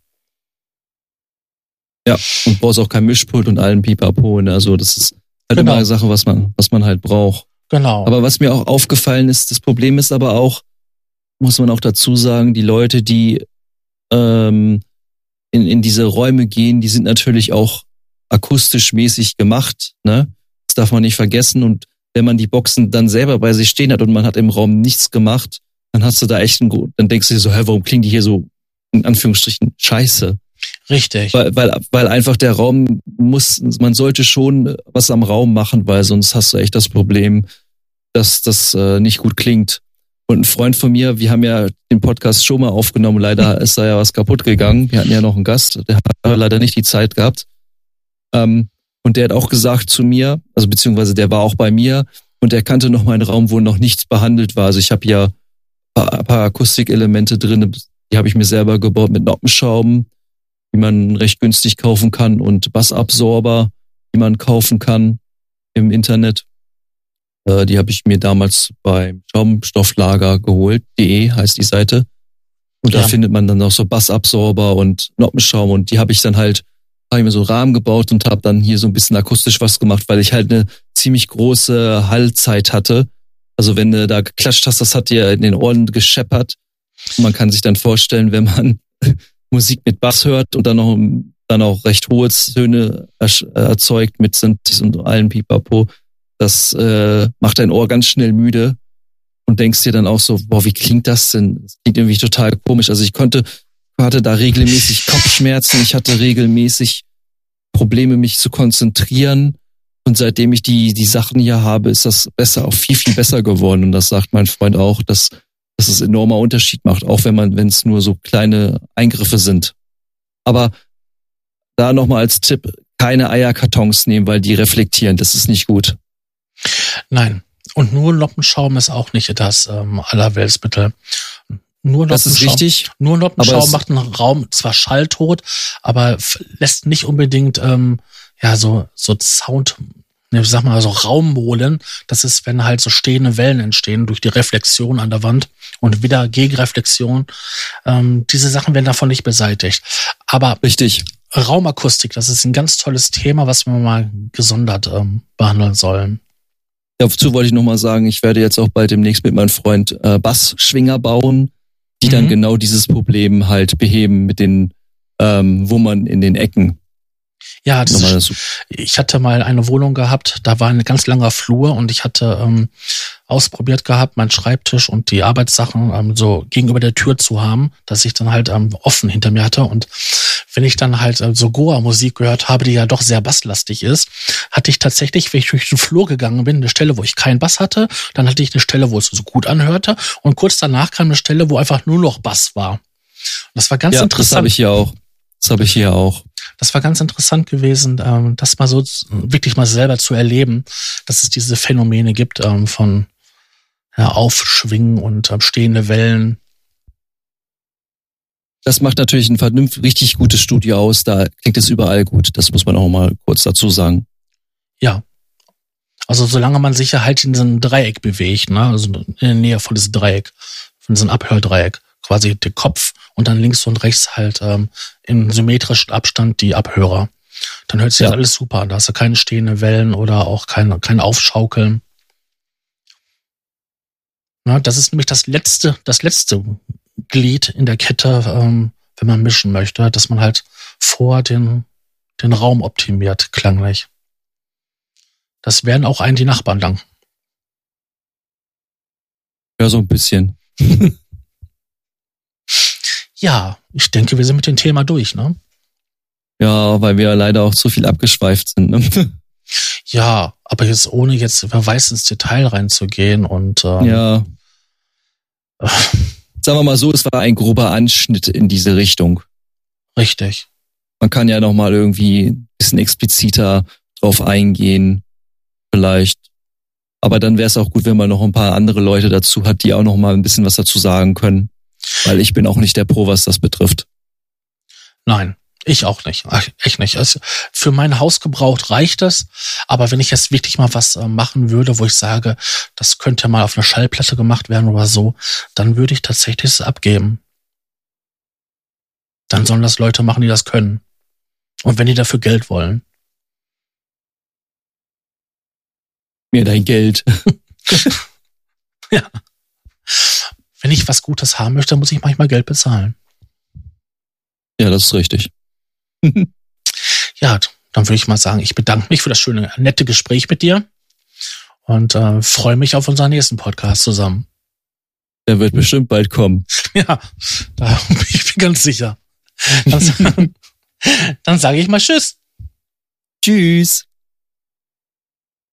Ja, und brauchst auch kein Mischpult und allen Pipapo. Ne? Also das ist halt genau. immer eine Sache, was man, was man halt braucht. Genau. Aber was mir auch aufgefallen ist, das Problem ist aber auch, muss man auch dazu sagen, die Leute, die ähm, in, in diese Räume gehen, die sind natürlich auch akustisch mäßig gemacht. Ne? Das darf man nicht vergessen. Und wenn man die Boxen dann selber bei sich stehen hat und man hat im Raum nichts gemacht, dann hast du da echt einen, dann denkst du dir so, hä, warum klingen die hier so in Anführungsstrichen scheiße? Richtig. Weil, weil, weil einfach der Raum muss, man sollte schon was am Raum machen, weil sonst hast du echt das Problem, dass das äh, nicht gut klingt. Und ein Freund von mir, wir haben ja den Podcast schon mal aufgenommen, leider ist da ja was kaputt gegangen. Wir hatten ja noch einen Gast, der hat leider nicht die Zeit gehabt. Ähm, und der hat auch gesagt zu mir, also beziehungsweise der war auch bei mir und er kannte noch mal einen Raum, wo noch nichts behandelt war. Also ich habe ja paar, paar Akustikelemente drin, die habe ich mir selber gebaut mit Noppenschrauben, die man recht günstig kaufen kann und Bassabsorber, die man kaufen kann im Internet. Äh, die habe ich mir damals beim Schaumstofflager geholt. De heißt die Seite. Und ja. da findet man dann auch so Bassabsorber und Noppenschaum und die habe ich dann halt habe ich mir so einen Rahmen gebaut und habe dann hier so ein bisschen akustisch was gemacht, weil ich halt eine ziemlich große Hallzeit hatte also wenn du da geklatscht hast, das hat dir in den Ohren gescheppert. Man kann sich dann vorstellen, wenn man Musik mit Bass hört und dann noch dann auch recht hohe Töne erzeugt mit Synthes und allen Pipapo, das äh, macht dein Ohr ganz schnell müde und denkst dir dann auch so, boah, wie klingt das denn? Das klingt irgendwie total komisch. Also ich konnte, hatte da regelmäßig Kopfschmerzen, ich hatte regelmäßig Probleme, mich zu konzentrieren. Und seitdem ich die, die Sachen hier habe, ist das besser, auch viel, viel besser geworden. Und das sagt mein Freund auch, dass, dass es enormer Unterschied macht, auch wenn man, wenn es nur so kleine Eingriffe sind. Aber da nochmal als Tipp, keine Eierkartons nehmen, weil die reflektieren. Das ist nicht gut. Nein. Und nur Noppenschaum ist auch nicht das ähm, Allerweltsmittel. Nur das ist richtig. Nur Noppenschaum macht einen Raum zwar schalltot, aber lässt nicht unbedingt ähm, ja, so, so Sound, ne, ich sag mal, so Raummolen. Das ist, wenn halt so stehende Wellen entstehen durch die Reflexion an der Wand und wieder Gegenreflexion. Ähm, diese Sachen werden davon nicht beseitigt. Aber richtig. Raumakustik, das ist ein ganz tolles Thema, was wir mal gesondert ähm, behandeln sollen. Dazu wollte ich nochmal sagen, ich werde jetzt auch bald demnächst mit meinem Freund äh, Bassschwinger bauen, die mhm. dann genau dieses Problem halt beheben mit den ähm, Wummern in den Ecken. Ja, das ist, ich hatte mal eine Wohnung gehabt, da war ein ganz langer Flur und ich hatte ähm, ausprobiert gehabt, meinen Schreibtisch und die Arbeitssachen ähm, so gegenüber der Tür zu haben, dass ich dann halt ähm, offen hinter mir hatte. Und wenn ich dann halt äh, so Goa-Musik gehört habe, die ja doch sehr basslastig ist, hatte ich tatsächlich, wenn ich durch den Flur gegangen bin, eine Stelle, wo ich keinen Bass hatte, dann hatte ich eine Stelle, wo es so gut anhörte und kurz danach kam eine Stelle, wo einfach nur noch Bass war. Und das war ganz ja, interessant. Das habe ich hier auch. Das habe ich hier auch das war ganz interessant gewesen, ähm, das mal so wirklich mal selber zu erleben, dass es diese Phänomene gibt ähm, von ja, Aufschwingen und ähm, stehende Wellen. Das macht natürlich ein vernünftig richtig gutes Studio aus. Da klingt es überall gut. Das muss man auch mal kurz dazu sagen. Ja. Also solange man sich ja halt in diesem Dreieck bewegt, ne? also in der Nähe von diesem Dreieck, von diesem Abhördreieck, quasi der Kopf und dann links und rechts halt ähm, im symmetrischen Abstand die Abhörer. Dann hört sich ja. alles super an. Da hast du keine stehende Wellen oder auch kein, kein Aufschaukeln. Na, das ist nämlich das letzte, das letzte Glied in der Kette, ähm, wenn man mischen möchte, dass man halt vor den, den Raum optimiert, klanglich. Das werden auch einen die Nachbarn danken. Ja, so ein bisschen. ja, ich denke, wir sind mit dem Thema durch, ne? Ja, weil wir leider auch zu viel abgeschweift sind. Ne? Ja, aber jetzt ohne jetzt wer weiß ins Detail reinzugehen und ähm, ja. Sagen wir mal so, es war ein grober Anschnitt in diese Richtung. Richtig. Man kann ja noch mal irgendwie ein bisschen expliziter drauf eingehen, vielleicht. Aber dann wäre es auch gut, wenn man noch ein paar andere Leute dazu hat, die auch noch mal ein bisschen was dazu sagen können. Weil ich bin auch nicht der Pro, was das betrifft. Nein, ich auch nicht. Echt nicht. Also für mein Hausgebrauch reicht das. Aber wenn ich jetzt wirklich mal was äh, machen würde, wo ich sage, das könnte mal auf eine Schallplatte gemacht werden oder so, dann würde ich tatsächlich es abgeben. Dann sollen das Leute machen, die das können. Und wenn die dafür Geld wollen. Mir dein Geld. ja. Wenn ich was Gutes haben möchte, muss ich manchmal Geld bezahlen. Ja, das ist richtig. ja, dann würde ich mal sagen, ich bedanke mich für das schöne, nette Gespräch mit dir und äh, freue mich auf unseren nächsten Podcast zusammen. Der wird bestimmt bald kommen. Ja, da bin ich ganz sicher. Dann, dann sage ich mal Tschüss. Tschüss.